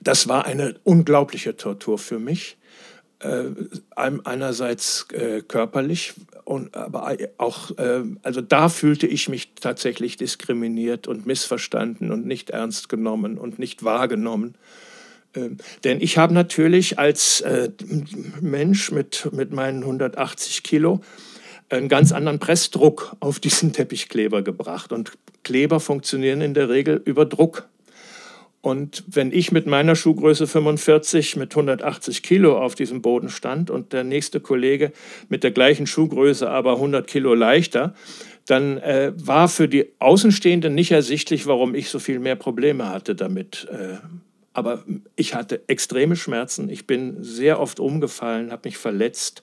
das war eine unglaubliche Tortur für mich. Äh, einerseits äh, körperlich, und, aber auch, äh, also da fühlte ich mich tatsächlich diskriminiert und missverstanden und nicht ernst genommen und nicht wahrgenommen. Ähm, denn ich habe natürlich als äh, Mensch mit, mit meinen 180 Kilo einen ganz anderen Pressdruck auf diesen Teppichkleber gebracht. Und Kleber funktionieren in der Regel über Druck. Und wenn ich mit meiner Schuhgröße 45 mit 180 Kilo auf diesem Boden stand und der nächste Kollege mit der gleichen Schuhgröße aber 100 Kilo leichter, dann äh, war für die Außenstehenden nicht ersichtlich, warum ich so viel mehr Probleme hatte damit. Äh, aber ich hatte extreme Schmerzen. Ich bin sehr oft umgefallen, habe mich verletzt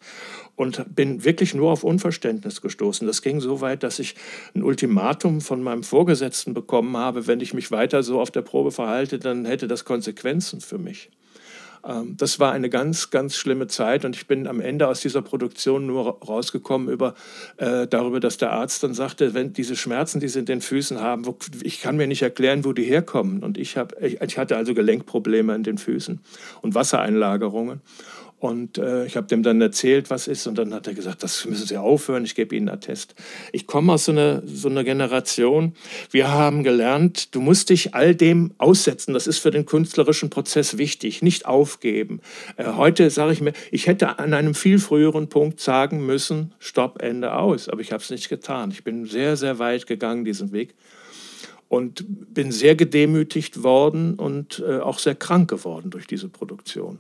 und bin wirklich nur auf Unverständnis gestoßen. Das ging so weit, dass ich ein Ultimatum von meinem Vorgesetzten bekommen habe, wenn ich mich weiter so auf der Probe verhalte, dann hätte das Konsequenzen für mich. Ähm, das war eine ganz, ganz schlimme Zeit und ich bin am Ende aus dieser Produktion nur rausgekommen über, äh, darüber, dass der Arzt dann sagte, wenn diese Schmerzen, die sie in den Füßen haben, wo, ich kann mir nicht erklären, wo die herkommen. Und ich, hab, ich, ich hatte also Gelenkprobleme in den Füßen und Wassereinlagerungen. Und äh, ich habe dem dann erzählt, was ist. Und dann hat er gesagt, das müssen Sie aufhören, ich gebe Ihnen einen Attest. Ich komme aus so einer, so einer Generation. Wir haben gelernt, du musst dich all dem aussetzen. Das ist für den künstlerischen Prozess wichtig. Nicht aufgeben. Äh, heute sage ich mir, ich hätte an einem viel früheren Punkt sagen müssen, Stopp, Ende aus. Aber ich habe es nicht getan. Ich bin sehr, sehr weit gegangen, diesen Weg und bin sehr gedemütigt worden und äh, auch sehr krank geworden durch diese Produktion.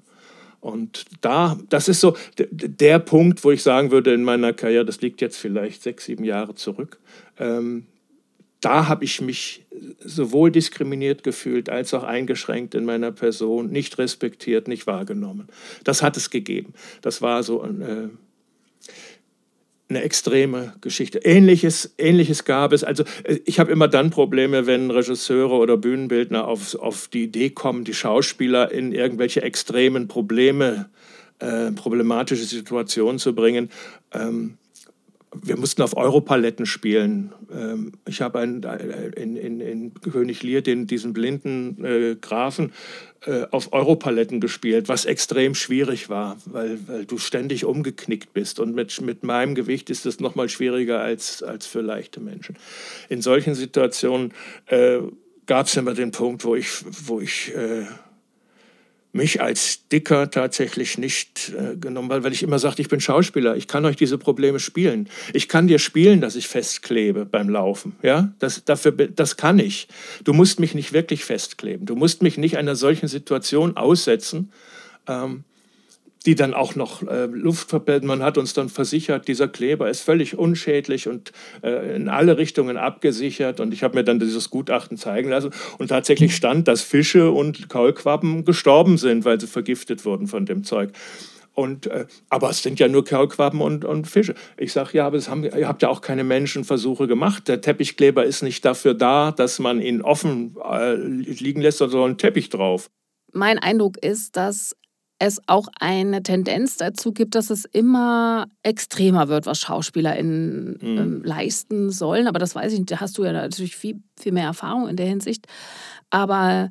Und da, das ist so der Punkt, wo ich sagen würde in meiner Karriere, das liegt jetzt vielleicht sechs, sieben Jahre zurück, ähm, da habe ich mich sowohl diskriminiert gefühlt als auch eingeschränkt in meiner Person, nicht respektiert, nicht wahrgenommen. Das hat es gegeben. Das war so ein, äh, eine extreme Geschichte. Ähnliches, Ähnliches gab es. Also äh, ich habe immer dann Probleme, wenn Regisseure oder Bühnenbildner auf, auf die Idee kommen, die Schauspieler in irgendwelche extremen Probleme, äh, problematische Situationen zu bringen. Ähm, wir mussten auf Europaletten spielen. Ähm, ich habe äh, in, in, in König Lear den, diesen blinden äh, Grafen auf Europaletten gespielt, was extrem schwierig war, weil, weil du ständig umgeknickt bist. Und mit, mit meinem Gewicht ist es noch mal schwieriger als, als für leichte Menschen. In solchen Situationen äh, gab es immer den Punkt, wo ich, wo ich äh, mich als Dicker tatsächlich nicht äh, genommen, weil, weil ich immer sagte, ich bin Schauspieler, ich kann euch diese Probleme spielen. Ich kann dir spielen, dass ich festklebe beim Laufen. Ja? Das, dafür, das kann ich. Du musst mich nicht wirklich festkleben. Du musst mich nicht einer solchen Situation aussetzen. Ähm, die dann auch noch äh, Luft verbilden. Man hat uns dann versichert, dieser Kleber ist völlig unschädlich und äh, in alle Richtungen abgesichert. Und ich habe mir dann dieses Gutachten zeigen lassen. Und tatsächlich stand, dass Fische und Kaulquappen gestorben sind, weil sie vergiftet wurden von dem Zeug. Und, äh, aber es sind ja nur Kaulquappen und, und Fische. Ich sage, ja, aber haben, ihr habt ja auch keine Menschenversuche gemacht. Der Teppichkleber ist nicht dafür da, dass man ihn offen äh, liegen lässt, sondern ein Teppich drauf. Mein Eindruck ist, dass es auch eine Tendenz dazu gibt, dass es immer extremer wird, was SchauspielerInnen mhm. ähm, leisten sollen. Aber das weiß ich nicht, da hast du ja natürlich viel, viel mehr Erfahrung in der Hinsicht. Aber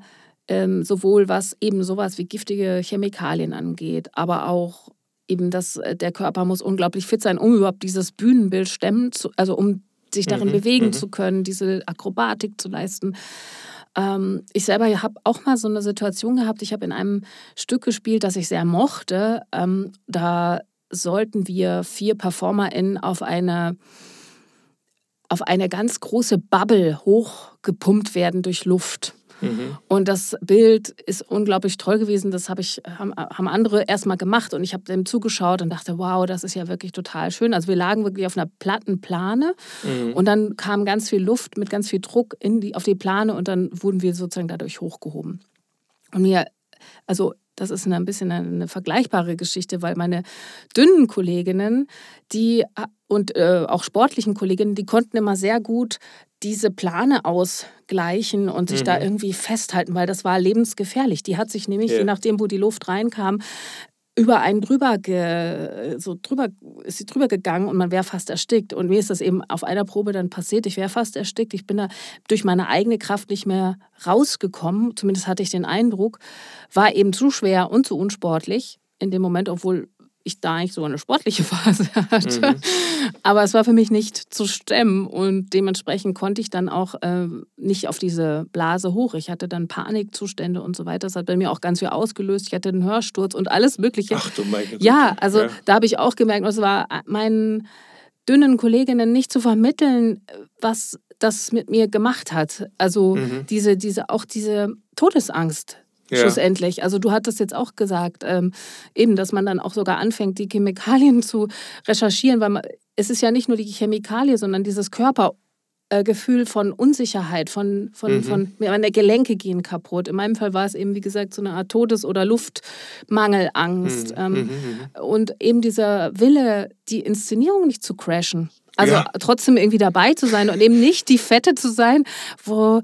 ähm, sowohl was eben sowas wie giftige Chemikalien angeht, aber auch eben, dass äh, der Körper muss unglaublich fit sein, um überhaupt dieses Bühnenbild stemmen, zu, also um sich darin mhm. bewegen mhm. zu können, diese Akrobatik zu leisten. Ähm, ich selber habe auch mal so eine Situation gehabt. Ich habe in einem Stück gespielt, das ich sehr mochte. Ähm, da sollten wir vier PerformerInnen auf eine auf eine ganz große Bubble hochgepumpt werden durch Luft. Mhm. Und das Bild ist unglaublich toll gewesen. Das hab ich, haben, haben andere erstmal gemacht und ich habe dem zugeschaut und dachte, wow, das ist ja wirklich total schön. Also wir lagen wirklich auf einer platten Plane mhm. und dann kam ganz viel Luft mit ganz viel Druck in die, auf die Plane und dann wurden wir sozusagen dadurch hochgehoben. Und mir, also das ist ein bisschen eine vergleichbare Geschichte, weil meine dünnen Kolleginnen, die und äh, auch sportlichen Kolleginnen, die konnten immer sehr gut diese Plane ausgleichen und sich mhm. da irgendwie festhalten, weil das war lebensgefährlich. Die hat sich nämlich, yeah. je nachdem, wo die Luft reinkam, über einen drüber, ge, so drüber, ist sie drüber gegangen und man wäre fast erstickt. Und mir ist das eben auf einer Probe dann passiert. Ich wäre fast erstickt. Ich bin da durch meine eigene Kraft nicht mehr rausgekommen. Zumindest hatte ich den Eindruck. War eben zu schwer und zu unsportlich in dem Moment, obwohl ich da eigentlich so eine sportliche Phase hatte. Mhm. Aber es war für mich nicht zu stemmen und dementsprechend konnte ich dann auch äh, nicht auf diese Blase hoch. Ich hatte dann Panikzustände und so weiter. Das hat bei mir auch ganz viel ausgelöst. Ich hatte einen Hörsturz und alles Mögliche. Ach du meine Güte. Ja, also ja. da habe ich auch gemerkt, es war meinen dünnen Kolleginnen nicht zu vermitteln, was das mit mir gemacht hat. Also mhm. diese, diese, auch diese Todesangst ja. schlussendlich. Also du hattest jetzt auch gesagt, ähm, eben, dass man dann auch sogar anfängt, die Chemikalien zu recherchieren, weil man, es ist ja nicht nur die Chemikalie, sondern dieses Körpergefühl äh, von Unsicherheit, von, von, mhm. von meine Gelenke gehen kaputt. In meinem Fall war es eben, wie gesagt, so eine Art Todes- oder Luftmangelangst. Mhm. Ähm, mhm. mhm. Und eben dieser Wille, die Inszenierung nicht zu crashen. Also ja. trotzdem irgendwie dabei zu sein und eben nicht die Fette zu sein, wo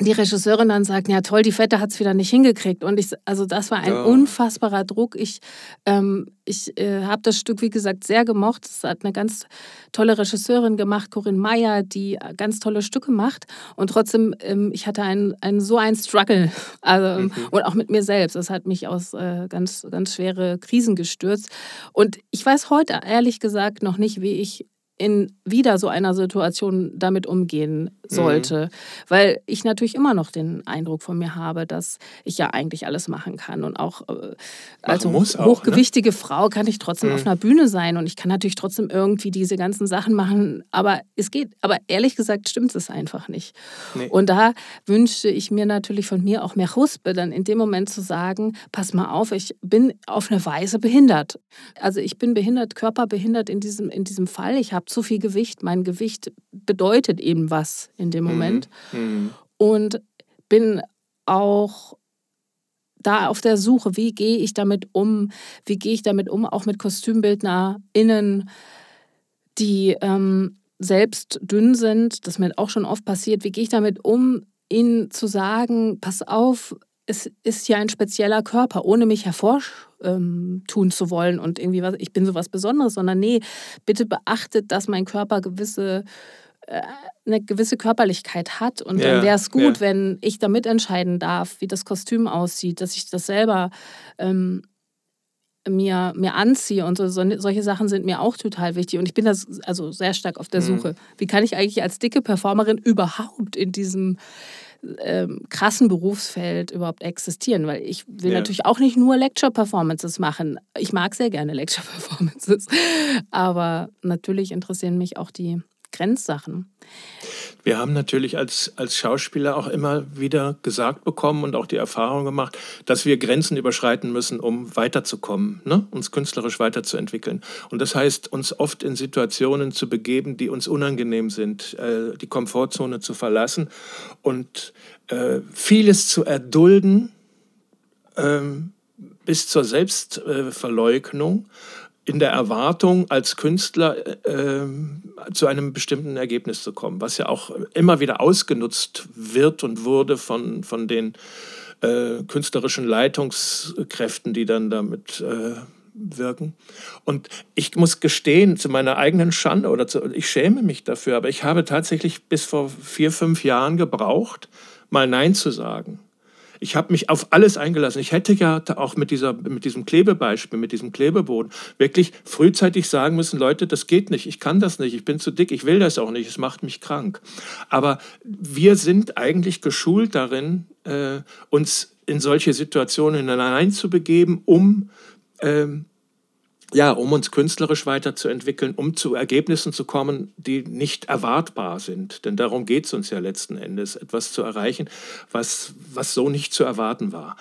die Regisseurin dann sagt, ja toll, die Fette hat es wieder nicht hingekriegt. Und ich, also das war ein ja. unfassbarer Druck. Ich, ähm, ich äh, habe das Stück, wie gesagt, sehr gemocht. Es hat eine ganz tolle Regisseurin gemacht, Corinne Meyer, die ganz tolle Stücke macht. Und trotzdem, ähm, ich hatte einen, einen, so einen Struggle. Also, mhm. Und auch mit mir selbst. Das hat mich aus äh, ganz, ganz schwere Krisen gestürzt. Und ich weiß heute ehrlich gesagt noch nicht, wie ich in wieder so einer Situation damit umgehen sollte. Mhm. Weil ich natürlich immer noch den Eindruck von mir habe, dass ich ja eigentlich alles machen kann. Und auch äh, als hochgewichtige auch, ne? Frau kann ich trotzdem mhm. auf einer Bühne sein und ich kann natürlich trotzdem irgendwie diese ganzen Sachen machen. Aber es geht, aber ehrlich gesagt stimmt es einfach nicht. Nee. Und da wünschte ich mir natürlich von mir auch mehr Huspe, dann in dem Moment zu sagen, pass mal auf, ich bin auf eine Weise behindert. Also ich bin behindert, körperbehindert in diesem, in diesem Fall. Ich habe zu viel Gewicht. Mein Gewicht bedeutet eben was in dem mhm. Moment. Mhm. Und bin auch da auf der Suche, wie gehe ich damit um, wie gehe ich damit um, auch mit KostümbildnerInnen, die ähm, selbst dünn sind, das mir auch schon oft passiert, wie gehe ich damit um, ihnen zu sagen, pass auf, es ist ja ein spezieller Körper, ohne mich hervortun ähm, zu wollen und irgendwie was, ich bin so was Besonderes, sondern nee, bitte beachtet, dass mein Körper gewisse äh, eine gewisse Körperlichkeit hat. Und ja, dann wäre es gut, ja. wenn ich da mitentscheiden darf, wie das Kostüm aussieht, dass ich das selber ähm, mir, mir anziehe und so, so, solche Sachen sind mir auch total wichtig. Und ich bin da also sehr stark auf der mhm. Suche. Wie kann ich eigentlich als dicke Performerin überhaupt in diesem ähm, krassen Berufsfeld überhaupt existieren, weil ich will ja. natürlich auch nicht nur Lecture-Performances machen. Ich mag sehr gerne Lecture-Performances, aber natürlich interessieren mich auch die Grenzsachen. Wir haben natürlich als, als Schauspieler auch immer wieder gesagt bekommen und auch die Erfahrung gemacht, dass wir Grenzen überschreiten müssen, um weiterzukommen, ne? uns künstlerisch weiterzuentwickeln. Und das heißt, uns oft in Situationen zu begeben, die uns unangenehm sind, äh, die Komfortzone zu verlassen und äh, vieles zu erdulden, ähm, bis zur Selbstverleugnung in der Erwartung, als Künstler äh, zu einem bestimmten Ergebnis zu kommen, was ja auch immer wieder ausgenutzt wird und wurde von, von den äh, künstlerischen Leitungskräften, die dann damit äh, wirken. Und ich muss gestehen, zu meiner eigenen Schande oder zu, ich schäme mich dafür, aber ich habe tatsächlich bis vor vier, fünf Jahren gebraucht, mal Nein zu sagen. Ich habe mich auf alles eingelassen. Ich hätte ja auch mit, dieser, mit diesem Klebebeispiel, mit diesem Klebeboden wirklich frühzeitig sagen müssen, Leute, das geht nicht, ich kann das nicht, ich bin zu dick, ich will das auch nicht, es macht mich krank. Aber wir sind eigentlich geschult darin, äh, uns in solche Situationen hineinzubegeben, um ähm, ja, um uns künstlerisch weiterzuentwickeln, um zu Ergebnissen zu kommen, die nicht erwartbar sind. Denn darum geht es uns ja letzten Endes, etwas zu erreichen, was, was so nicht zu erwarten war.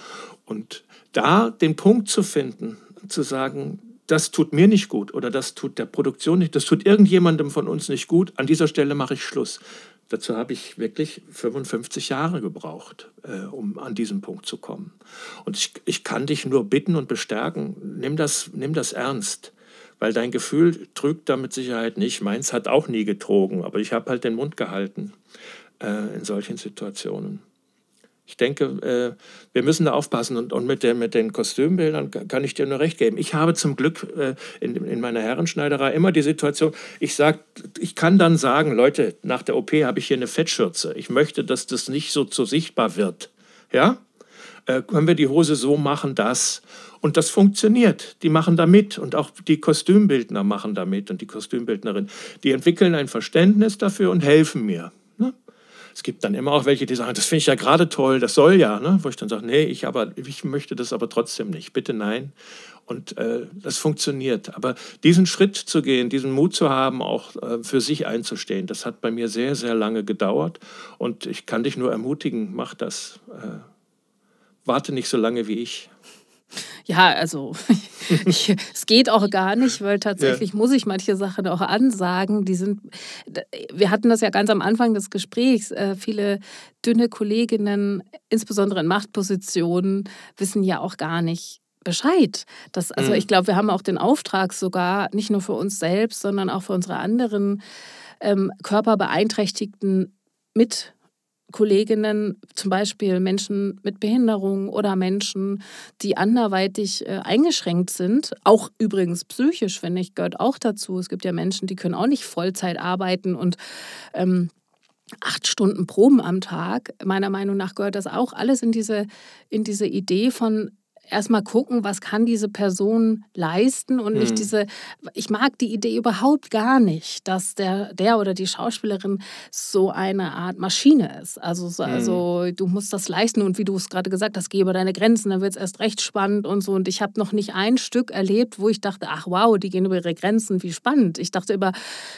Und da den Punkt zu finden, zu sagen, das tut mir nicht gut oder das tut der Produktion nicht, das tut irgendjemandem von uns nicht gut, an dieser Stelle mache ich Schluss. Dazu habe ich wirklich 55 Jahre gebraucht, äh, um an diesen Punkt zu kommen. Und ich, ich kann dich nur bitten und bestärken, nimm das, nimm das ernst, weil dein Gefühl trügt da mit Sicherheit nicht. Meins hat auch nie getrogen, aber ich habe halt den Mund gehalten äh, in solchen Situationen. Ich denke, äh, wir müssen da aufpassen und, und mit, der, mit den Kostümbildern kann ich dir nur recht geben. Ich habe zum Glück äh, in, in meiner Herrenschneiderei immer die Situation, ich, sag, ich kann dann sagen, Leute, nach der OP habe ich hier eine Fettschürze. Ich möchte, dass das nicht so zu sichtbar wird. Ja? Äh, können wir die Hose so machen, dass. Und das funktioniert. Die machen da mit und auch die Kostümbildner machen da mit und die Kostümbildnerin. Die entwickeln ein Verständnis dafür und helfen mir. Es gibt dann immer auch welche, die sagen, das finde ich ja gerade toll, das soll ja, ne? wo ich dann sage, nee, ich, aber, ich möchte das aber trotzdem nicht, bitte nein. Und äh, das funktioniert. Aber diesen Schritt zu gehen, diesen Mut zu haben, auch äh, für sich einzustehen, das hat bei mir sehr, sehr lange gedauert. Und ich kann dich nur ermutigen, mach das. Äh, warte nicht so lange wie ich. Ja, also ich, es geht auch gar nicht, weil tatsächlich ja. muss ich manche Sachen auch ansagen. Die sind, wir hatten das ja ganz am Anfang des Gesprächs. Äh, viele dünne Kolleginnen, insbesondere in Machtpositionen, wissen ja auch gar nicht, Bescheid. Das, also mhm. ich glaube, wir haben auch den Auftrag sogar, nicht nur für uns selbst, sondern auch für unsere anderen ähm, körperbeeinträchtigten mit Kolleginnen, zum Beispiel Menschen mit Behinderung oder Menschen, die anderweitig äh, eingeschränkt sind, auch übrigens psychisch, finde ich, gehört auch dazu. Es gibt ja Menschen, die können auch nicht Vollzeit arbeiten und ähm, acht Stunden Proben am Tag. Meiner Meinung nach gehört das auch alles in diese, in diese Idee von erstmal gucken, was kann diese Person leisten und nicht mhm. diese, ich mag die Idee überhaupt gar nicht, dass der, der oder die Schauspielerin so eine Art Maschine ist. Also, so, mhm. also du musst das leisten und wie du es gerade gesagt hast, geh über deine Grenzen, dann wird es erst recht spannend und so. Und ich habe noch nicht ein Stück erlebt, wo ich dachte, ach wow, die gehen über ihre Grenzen, wie spannend. Ich dachte immer,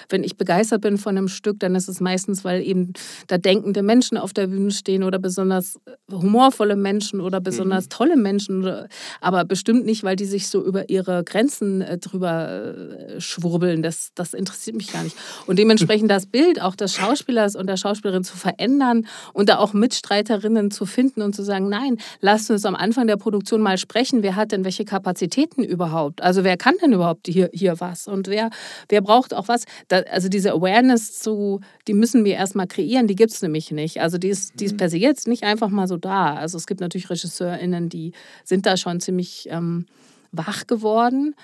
wenn ich begeistert bin von einem Stück, dann ist es meistens, weil eben da denkende Menschen auf der Bühne stehen oder besonders humorvolle Menschen oder besonders mhm. tolle Menschen oder aber bestimmt nicht, weil die sich so über ihre Grenzen äh, drüber äh, schwurbeln. Das, das interessiert mich gar nicht. Und dementsprechend das Bild auch des Schauspielers und der Schauspielerin zu verändern und da auch Mitstreiterinnen zu finden und zu sagen, nein, lasst uns am Anfang der Produktion mal sprechen, wer hat denn welche Kapazitäten überhaupt? Also wer kann denn überhaupt hier, hier was? Und wer, wer braucht auch was? Da, also diese Awareness zu, die müssen wir erstmal kreieren, die gibt es nämlich nicht. Also die ist, die ist mhm. per se jetzt nicht einfach mal so da. Also es gibt natürlich RegisseurInnen, die sind da schon ziemlich ähm, wach geworden.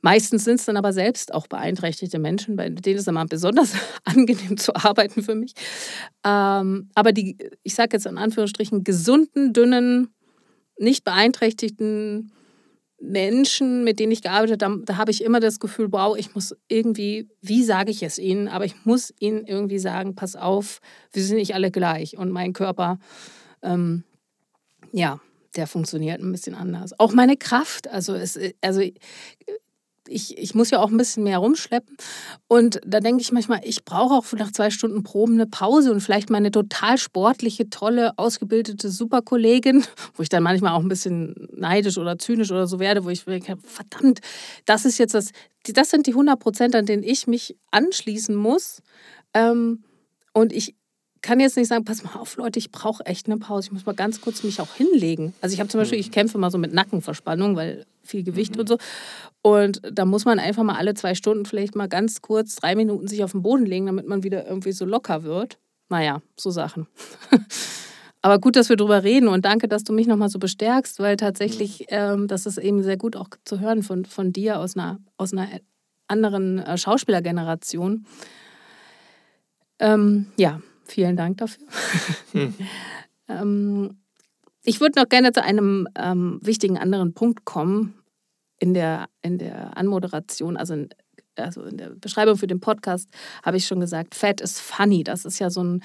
Meistens sind es dann aber selbst auch beeinträchtigte Menschen, bei denen ist es immer besonders angenehm zu arbeiten für mich. Ähm, aber die, ich sage jetzt in Anführungsstrichen, gesunden, dünnen, nicht beeinträchtigten Menschen, mit denen ich gearbeitet habe, da habe ich immer das Gefühl, wow, ich muss irgendwie, wie sage ich es ihnen, aber ich muss ihnen irgendwie sagen, pass auf, wir sind nicht alle gleich und mein Körper, ähm, ja, der funktioniert ein bisschen anders. Auch meine Kraft, also, es, also ich, ich muss ja auch ein bisschen mehr rumschleppen. Und da denke ich manchmal, ich brauche auch nach zwei Stunden Proben eine Pause und vielleicht mal eine total sportliche, tolle, ausgebildete Superkollegin, wo ich dann manchmal auch ein bisschen neidisch oder zynisch oder so werde, wo ich denke, verdammt, das ist jetzt das, das sind die 100 Prozent, an denen ich mich anschließen muss. Ähm, und ich kann jetzt nicht sagen, pass mal auf, Leute, ich brauche echt eine Pause. Ich muss mal ganz kurz mich auch hinlegen. Also ich habe zum Beispiel, ich kämpfe mal so mit Nackenverspannung, weil viel Gewicht mhm. und so. Und da muss man einfach mal alle zwei Stunden vielleicht mal ganz kurz drei Minuten sich auf den Boden legen, damit man wieder irgendwie so locker wird. Naja, so Sachen. Aber gut, dass wir drüber reden und danke, dass du mich nochmal so bestärkst, weil tatsächlich, mhm. ähm, das ist eben sehr gut auch zu hören von, von dir aus einer, aus einer anderen äh, Schauspielergeneration. Ähm, ja, vielen Dank dafür. Hm. ähm, ich würde noch gerne zu einem ähm, wichtigen anderen Punkt kommen in der, in der Anmoderation, also in, also in der Beschreibung für den Podcast habe ich schon gesagt, Fat is funny. Das ist ja so ein,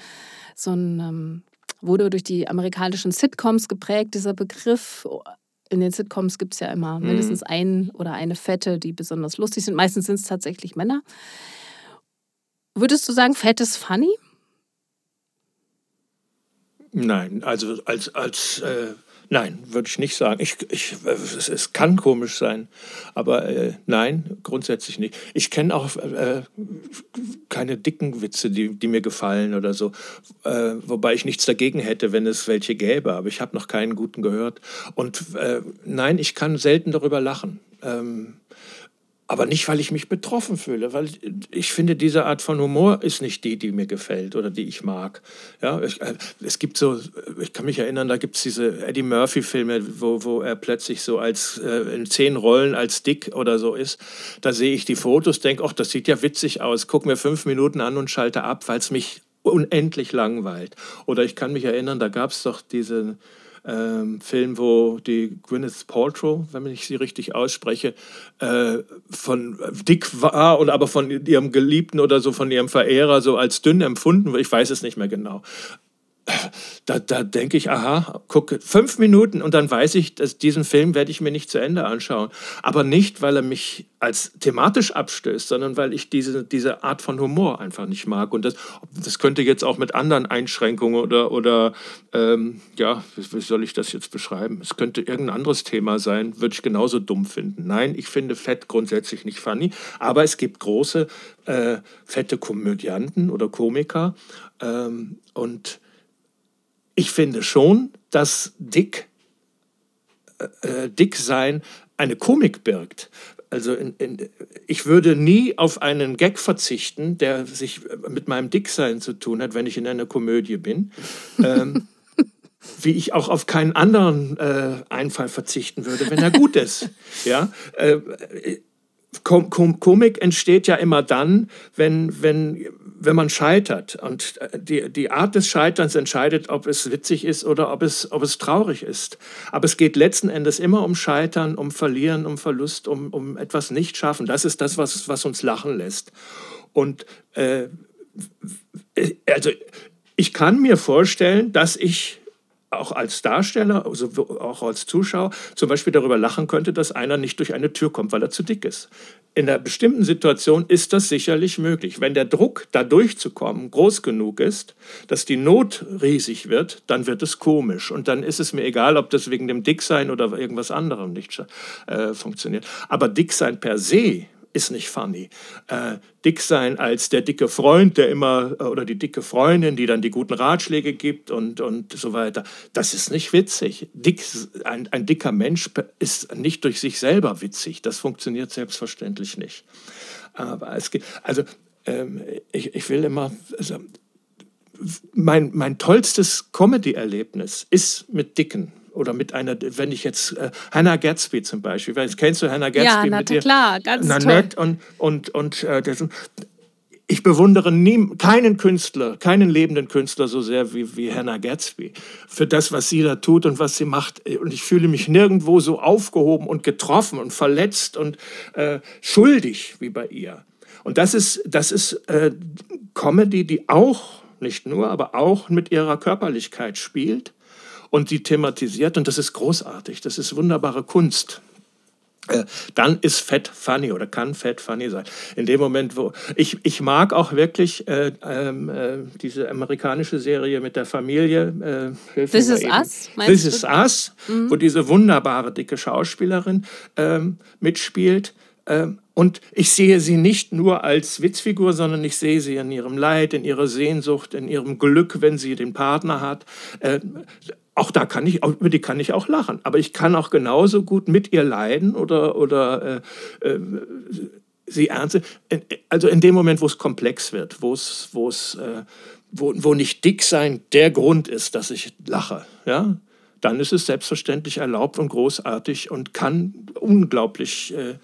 so ein ähm, wurde durch die amerikanischen Sitcoms geprägt, dieser Begriff. In den Sitcoms gibt es ja immer mhm. mindestens einen oder eine Fette, die besonders lustig sind. Meistens sind es tatsächlich Männer. Würdest du sagen, Fett ist funny? Nein, also als, als äh, Nein, würde ich nicht sagen. Ich, ich, es, es kann komisch sein, aber äh, nein, grundsätzlich nicht. Ich kenne auch äh, keine dicken Witze, die, die mir gefallen oder so, äh, wobei ich nichts dagegen hätte, wenn es welche gäbe, aber ich habe noch keinen guten gehört. Und äh, nein, ich kann selten darüber lachen. Ähm, aber nicht, weil ich mich betroffen fühle, weil ich finde, diese Art von Humor ist nicht die, die mir gefällt oder die ich mag. Ja, ich, äh, es gibt so, ich kann mich erinnern, da gibt es diese Eddie Murphy-Filme, wo, wo er plötzlich so als äh, in zehn Rollen als Dick oder so ist. Da sehe ich die Fotos, denke, ach, das sieht ja witzig aus, gucke mir fünf Minuten an und schalte ab, weil es mich unendlich langweilt. Oder ich kann mich erinnern, da gab es doch diese ähm, Film, wo die Gwyneth Paltrow, wenn ich sie richtig ausspreche, äh, von dick war und aber von ihrem Geliebten oder so von ihrem Verehrer so als dünn empfunden. Ich weiß es nicht mehr genau da, da denke ich, aha, gucke, fünf Minuten und dann weiß ich, dass diesen Film werde ich mir nicht zu Ende anschauen. Aber nicht, weil er mich als thematisch abstößt, sondern weil ich diese, diese Art von Humor einfach nicht mag. Und das, das könnte jetzt auch mit anderen Einschränkungen oder, oder ähm, ja, wie, wie soll ich das jetzt beschreiben? Es könnte irgendein anderes Thema sein, würde ich genauso dumm finden. Nein, ich finde Fett grundsätzlich nicht funny, aber es gibt große, äh, fette Komödianten oder Komiker ähm, und ich finde schon, dass Dick, äh, äh, Dick sein eine Komik birgt. Also in, in, ich würde nie auf einen Gag verzichten, der sich mit meinem Dicksein zu tun hat, wenn ich in einer Komödie bin. ähm, wie ich auch auf keinen anderen äh, Einfall verzichten würde, wenn er gut ist. Ja, äh, Kom Kom Komik entsteht ja immer dann, wenn, wenn, wenn man scheitert. Und äh, die, die Art des Scheiterns entscheidet, ob es witzig ist oder ob es, ob es traurig ist. Aber es geht letzten Endes immer um Scheitern, um Verlieren, um Verlust, um, um etwas nicht schaffen. Das ist das, was, was uns lachen lässt. Und äh, also ich kann mir vorstellen, dass ich auch als Darsteller, also auch als Zuschauer, zum Beispiel darüber lachen könnte, dass einer nicht durch eine Tür kommt, weil er zu dick ist. In einer bestimmten Situation ist das sicherlich möglich. Wenn der Druck, da durchzukommen, groß genug ist, dass die Not riesig wird, dann wird es komisch. Und dann ist es mir egal, ob das wegen dem Dicksein oder irgendwas anderem nicht äh, funktioniert. Aber Dicksein per se ist nicht funny. Äh, dick sein als der dicke Freund, der immer, äh, oder die dicke Freundin, die dann die guten Ratschläge gibt und, und so weiter, das ist nicht witzig. Dick, ein, ein dicker Mensch ist nicht durch sich selber witzig. Das funktioniert selbstverständlich nicht. Aber es geht, also ähm, ich, ich will immer, also, mein, mein tollstes Comedy-Erlebnis ist mit Dicken oder mit einer, wenn ich jetzt äh, Hannah Gatsby zum Beispiel, weißt, kennst du Hannah Gatsby? Ja, na, mit ihr, klar, ganz Nanette toll. Und, und, und äh, das, ich bewundere nie, keinen Künstler, keinen lebenden Künstler so sehr wie, wie Hannah Gatsby für das, was sie da tut und was sie macht. Und ich fühle mich nirgendwo so aufgehoben und getroffen und verletzt und äh, schuldig wie bei ihr. Und das ist, das ist äh, Comedy, die auch, nicht nur, aber auch mit ihrer Körperlichkeit spielt und die thematisiert und das ist großartig, das ist wunderbare Kunst äh, dann ist Fett funny oder kann Fett funny sein. In dem Moment, wo ich, ich mag auch wirklich äh, ähm, äh, diese amerikanische Serie mit der Familie. Äh, This is Us? This is Us, mhm. wo diese wunderbare dicke Schauspielerin ähm, mitspielt. Ähm, Und ich sehe sie nicht nur als Witzfigur, sondern ich sehe sie in ihrem Leid, in ihrer Sehnsucht, in ihrem Glück, wenn sie den Partner hat. Äh, auch da kann ich, über die kann ich auch lachen. Aber ich kann auch genauso gut mit ihr leiden oder, oder äh, äh, sie ernst. Also in dem Moment, wo es komplex wird, wo es, wo es, äh, wo, wo nicht dick sein der Grund ist, dass ich lache, ja, dann ist es selbstverständlich erlaubt und großartig und kann unglaublich äh,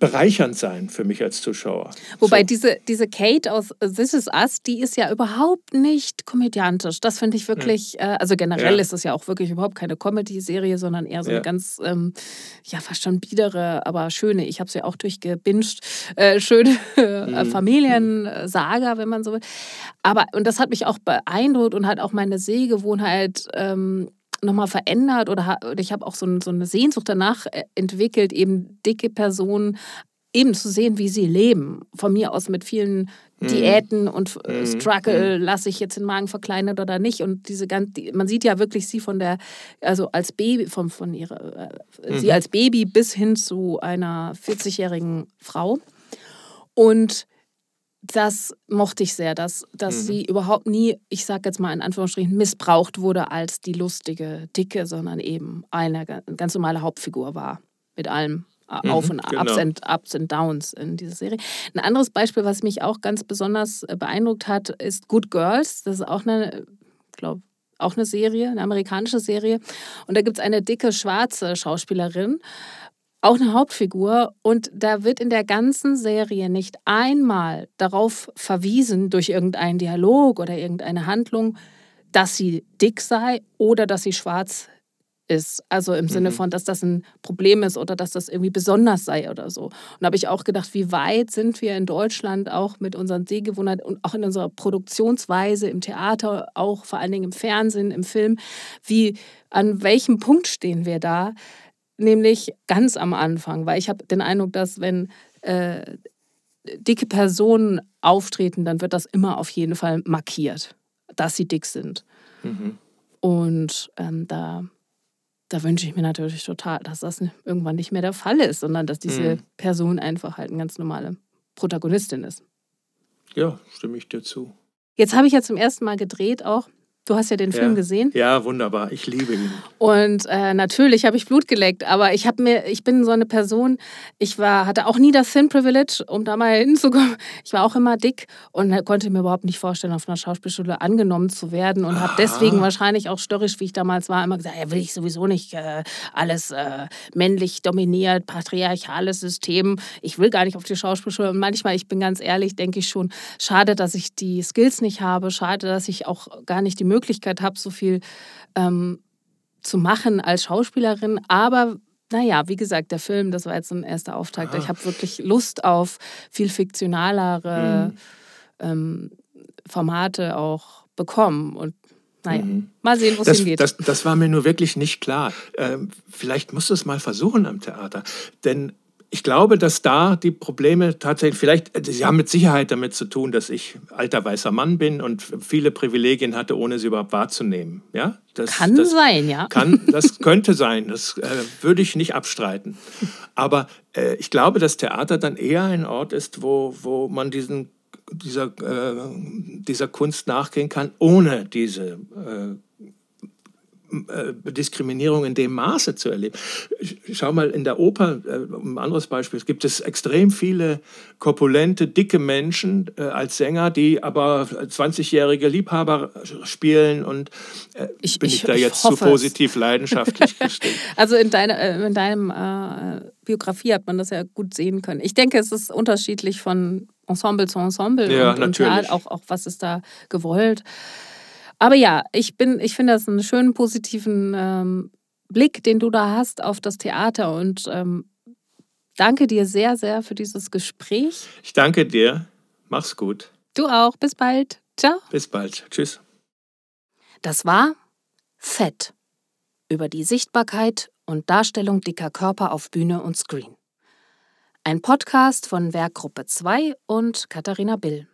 bereichernd sein für mich als Zuschauer. Wobei so. diese, diese Kate aus This Is Us, die ist ja überhaupt nicht komödiantisch. Das finde ich wirklich, ja. äh, also generell ja. ist es ja auch wirklich überhaupt keine Comedy-Serie, sondern eher so ja. eine ganz, ähm, ja fast schon biedere, aber schöne, ich habe es ja auch durchgebinged, äh, schöne äh, mhm. Familiensaga, wenn man so will. Aber, und das hat mich auch beeindruckt und hat auch meine Sehgewohnheit ähm, nochmal verändert oder, ich habe auch so, ein, so, eine Sehnsucht danach äh, entwickelt, eben dicke Personen eben zu sehen, wie sie leben. Von mir aus mit vielen mhm. Diäten und mhm. Struggle, mhm. lasse ich jetzt den Magen verkleinert oder nicht. Und diese ganz, man sieht ja wirklich sie von der, also als Baby, von, von ihrer, äh, sie als Baby bis hin zu einer 40-jährigen Frau. Und das mochte ich sehr, dass, dass mhm. sie überhaupt nie, ich sage jetzt mal in Anführungsstrichen, missbraucht wurde als die lustige Dicke, sondern eben eine ganz normale Hauptfigur war. Mit allem äh, mhm, Auf- und genau. Ups, and, Ups and Downs in dieser Serie. Ein anderes Beispiel, was mich auch ganz besonders äh, beeindruckt hat, ist Good Girls. Das ist auch eine, glaube auch eine Serie, eine amerikanische Serie. Und da gibt es eine dicke schwarze Schauspielerin auch eine Hauptfigur und da wird in der ganzen Serie nicht einmal darauf verwiesen durch irgendeinen Dialog oder irgendeine Handlung, dass sie dick sei oder dass sie schwarz ist. Also im mhm. Sinne von, dass das ein Problem ist oder dass das irgendwie besonders sei oder so. Und da habe ich auch gedacht, wie weit sind wir in Deutschland auch mit unseren Sehgewohnheiten und auch in unserer Produktionsweise im Theater, auch vor allen Dingen im Fernsehen, im Film, wie an welchem Punkt stehen wir da? Nämlich ganz am Anfang, weil ich habe den Eindruck, dass wenn äh, dicke Personen auftreten, dann wird das immer auf jeden Fall markiert, dass sie dick sind. Mhm. Und ähm, da, da wünsche ich mir natürlich total, dass das irgendwann nicht mehr der Fall ist, sondern dass diese mhm. Person einfach halt eine ganz normale Protagonistin ist. Ja, stimme ich dir zu. Jetzt habe ich ja zum ersten Mal gedreht auch Du hast ja den Film ja. gesehen. Ja, wunderbar. Ich liebe ihn. Und äh, natürlich habe ich Blut geleckt, aber ich habe mir, ich bin so eine Person, ich war, hatte auch nie das Thin Privilege, um da mal hinzukommen. Ich war auch immer dick und konnte mir überhaupt nicht vorstellen, auf einer Schauspielschule angenommen zu werden und habe deswegen wahrscheinlich auch störrisch, wie ich damals war, immer gesagt, ja, will ich sowieso nicht äh, alles äh, männlich dominiert, patriarchales System. Ich will gar nicht auf die Schauspielschule. Und manchmal, ich bin ganz ehrlich, denke ich schon, schade, dass ich die Skills nicht habe, schade, dass ich auch gar nicht die Möglichkeit habe, so viel ähm, zu machen als Schauspielerin. Aber naja, wie gesagt, der Film, das war jetzt ein erster Auftakt. Ich habe wirklich Lust auf viel fiktionalere mhm. ähm, Formate auch bekommen. Und naja, mhm. mal sehen, wo es hingeht. Das, das war mir nur wirklich nicht klar. Ähm, vielleicht musst du es mal versuchen am Theater. Denn ich glaube, dass da die Probleme tatsächlich, vielleicht, äh, sie haben mit Sicherheit damit zu tun, dass ich alter weißer Mann bin und viele Privilegien hatte, ohne sie überhaupt wahrzunehmen. Ja? Das, kann das sein, ja. Kann, das könnte sein, das äh, würde ich nicht abstreiten. Aber äh, ich glaube, dass Theater dann eher ein Ort ist, wo, wo man diesen, dieser, äh, dieser Kunst nachgehen kann, ohne diese äh, Diskriminierung in dem Maße zu erleben. Schau mal in der Oper, äh, ein anderes Beispiel, es gibt es extrem viele korpulente, dicke Menschen äh, als Sänger, die aber 20-jährige Liebhaber spielen und äh, ich, bin ich, ich da jetzt zu positiv leidenschaftlich gestimmt. also in, deiner, äh, in deinem äh, Biografie hat man das ja gut sehen können. Ich denke, es ist unterschiedlich von Ensemble zu Ensemble ja, und, natürlich. und auch, auch was ist da gewollt. Aber ja, ich bin, ich finde das einen schönen positiven ähm, Blick, den du da hast auf das Theater und ähm, danke dir sehr, sehr für dieses Gespräch. Ich danke dir. Mach's gut. Du auch. Bis bald. Ciao. Bis bald. Tschüss. Das war Fett über die Sichtbarkeit und Darstellung dicker Körper auf Bühne und Screen. Ein Podcast von Werkgruppe 2 und Katharina Bill.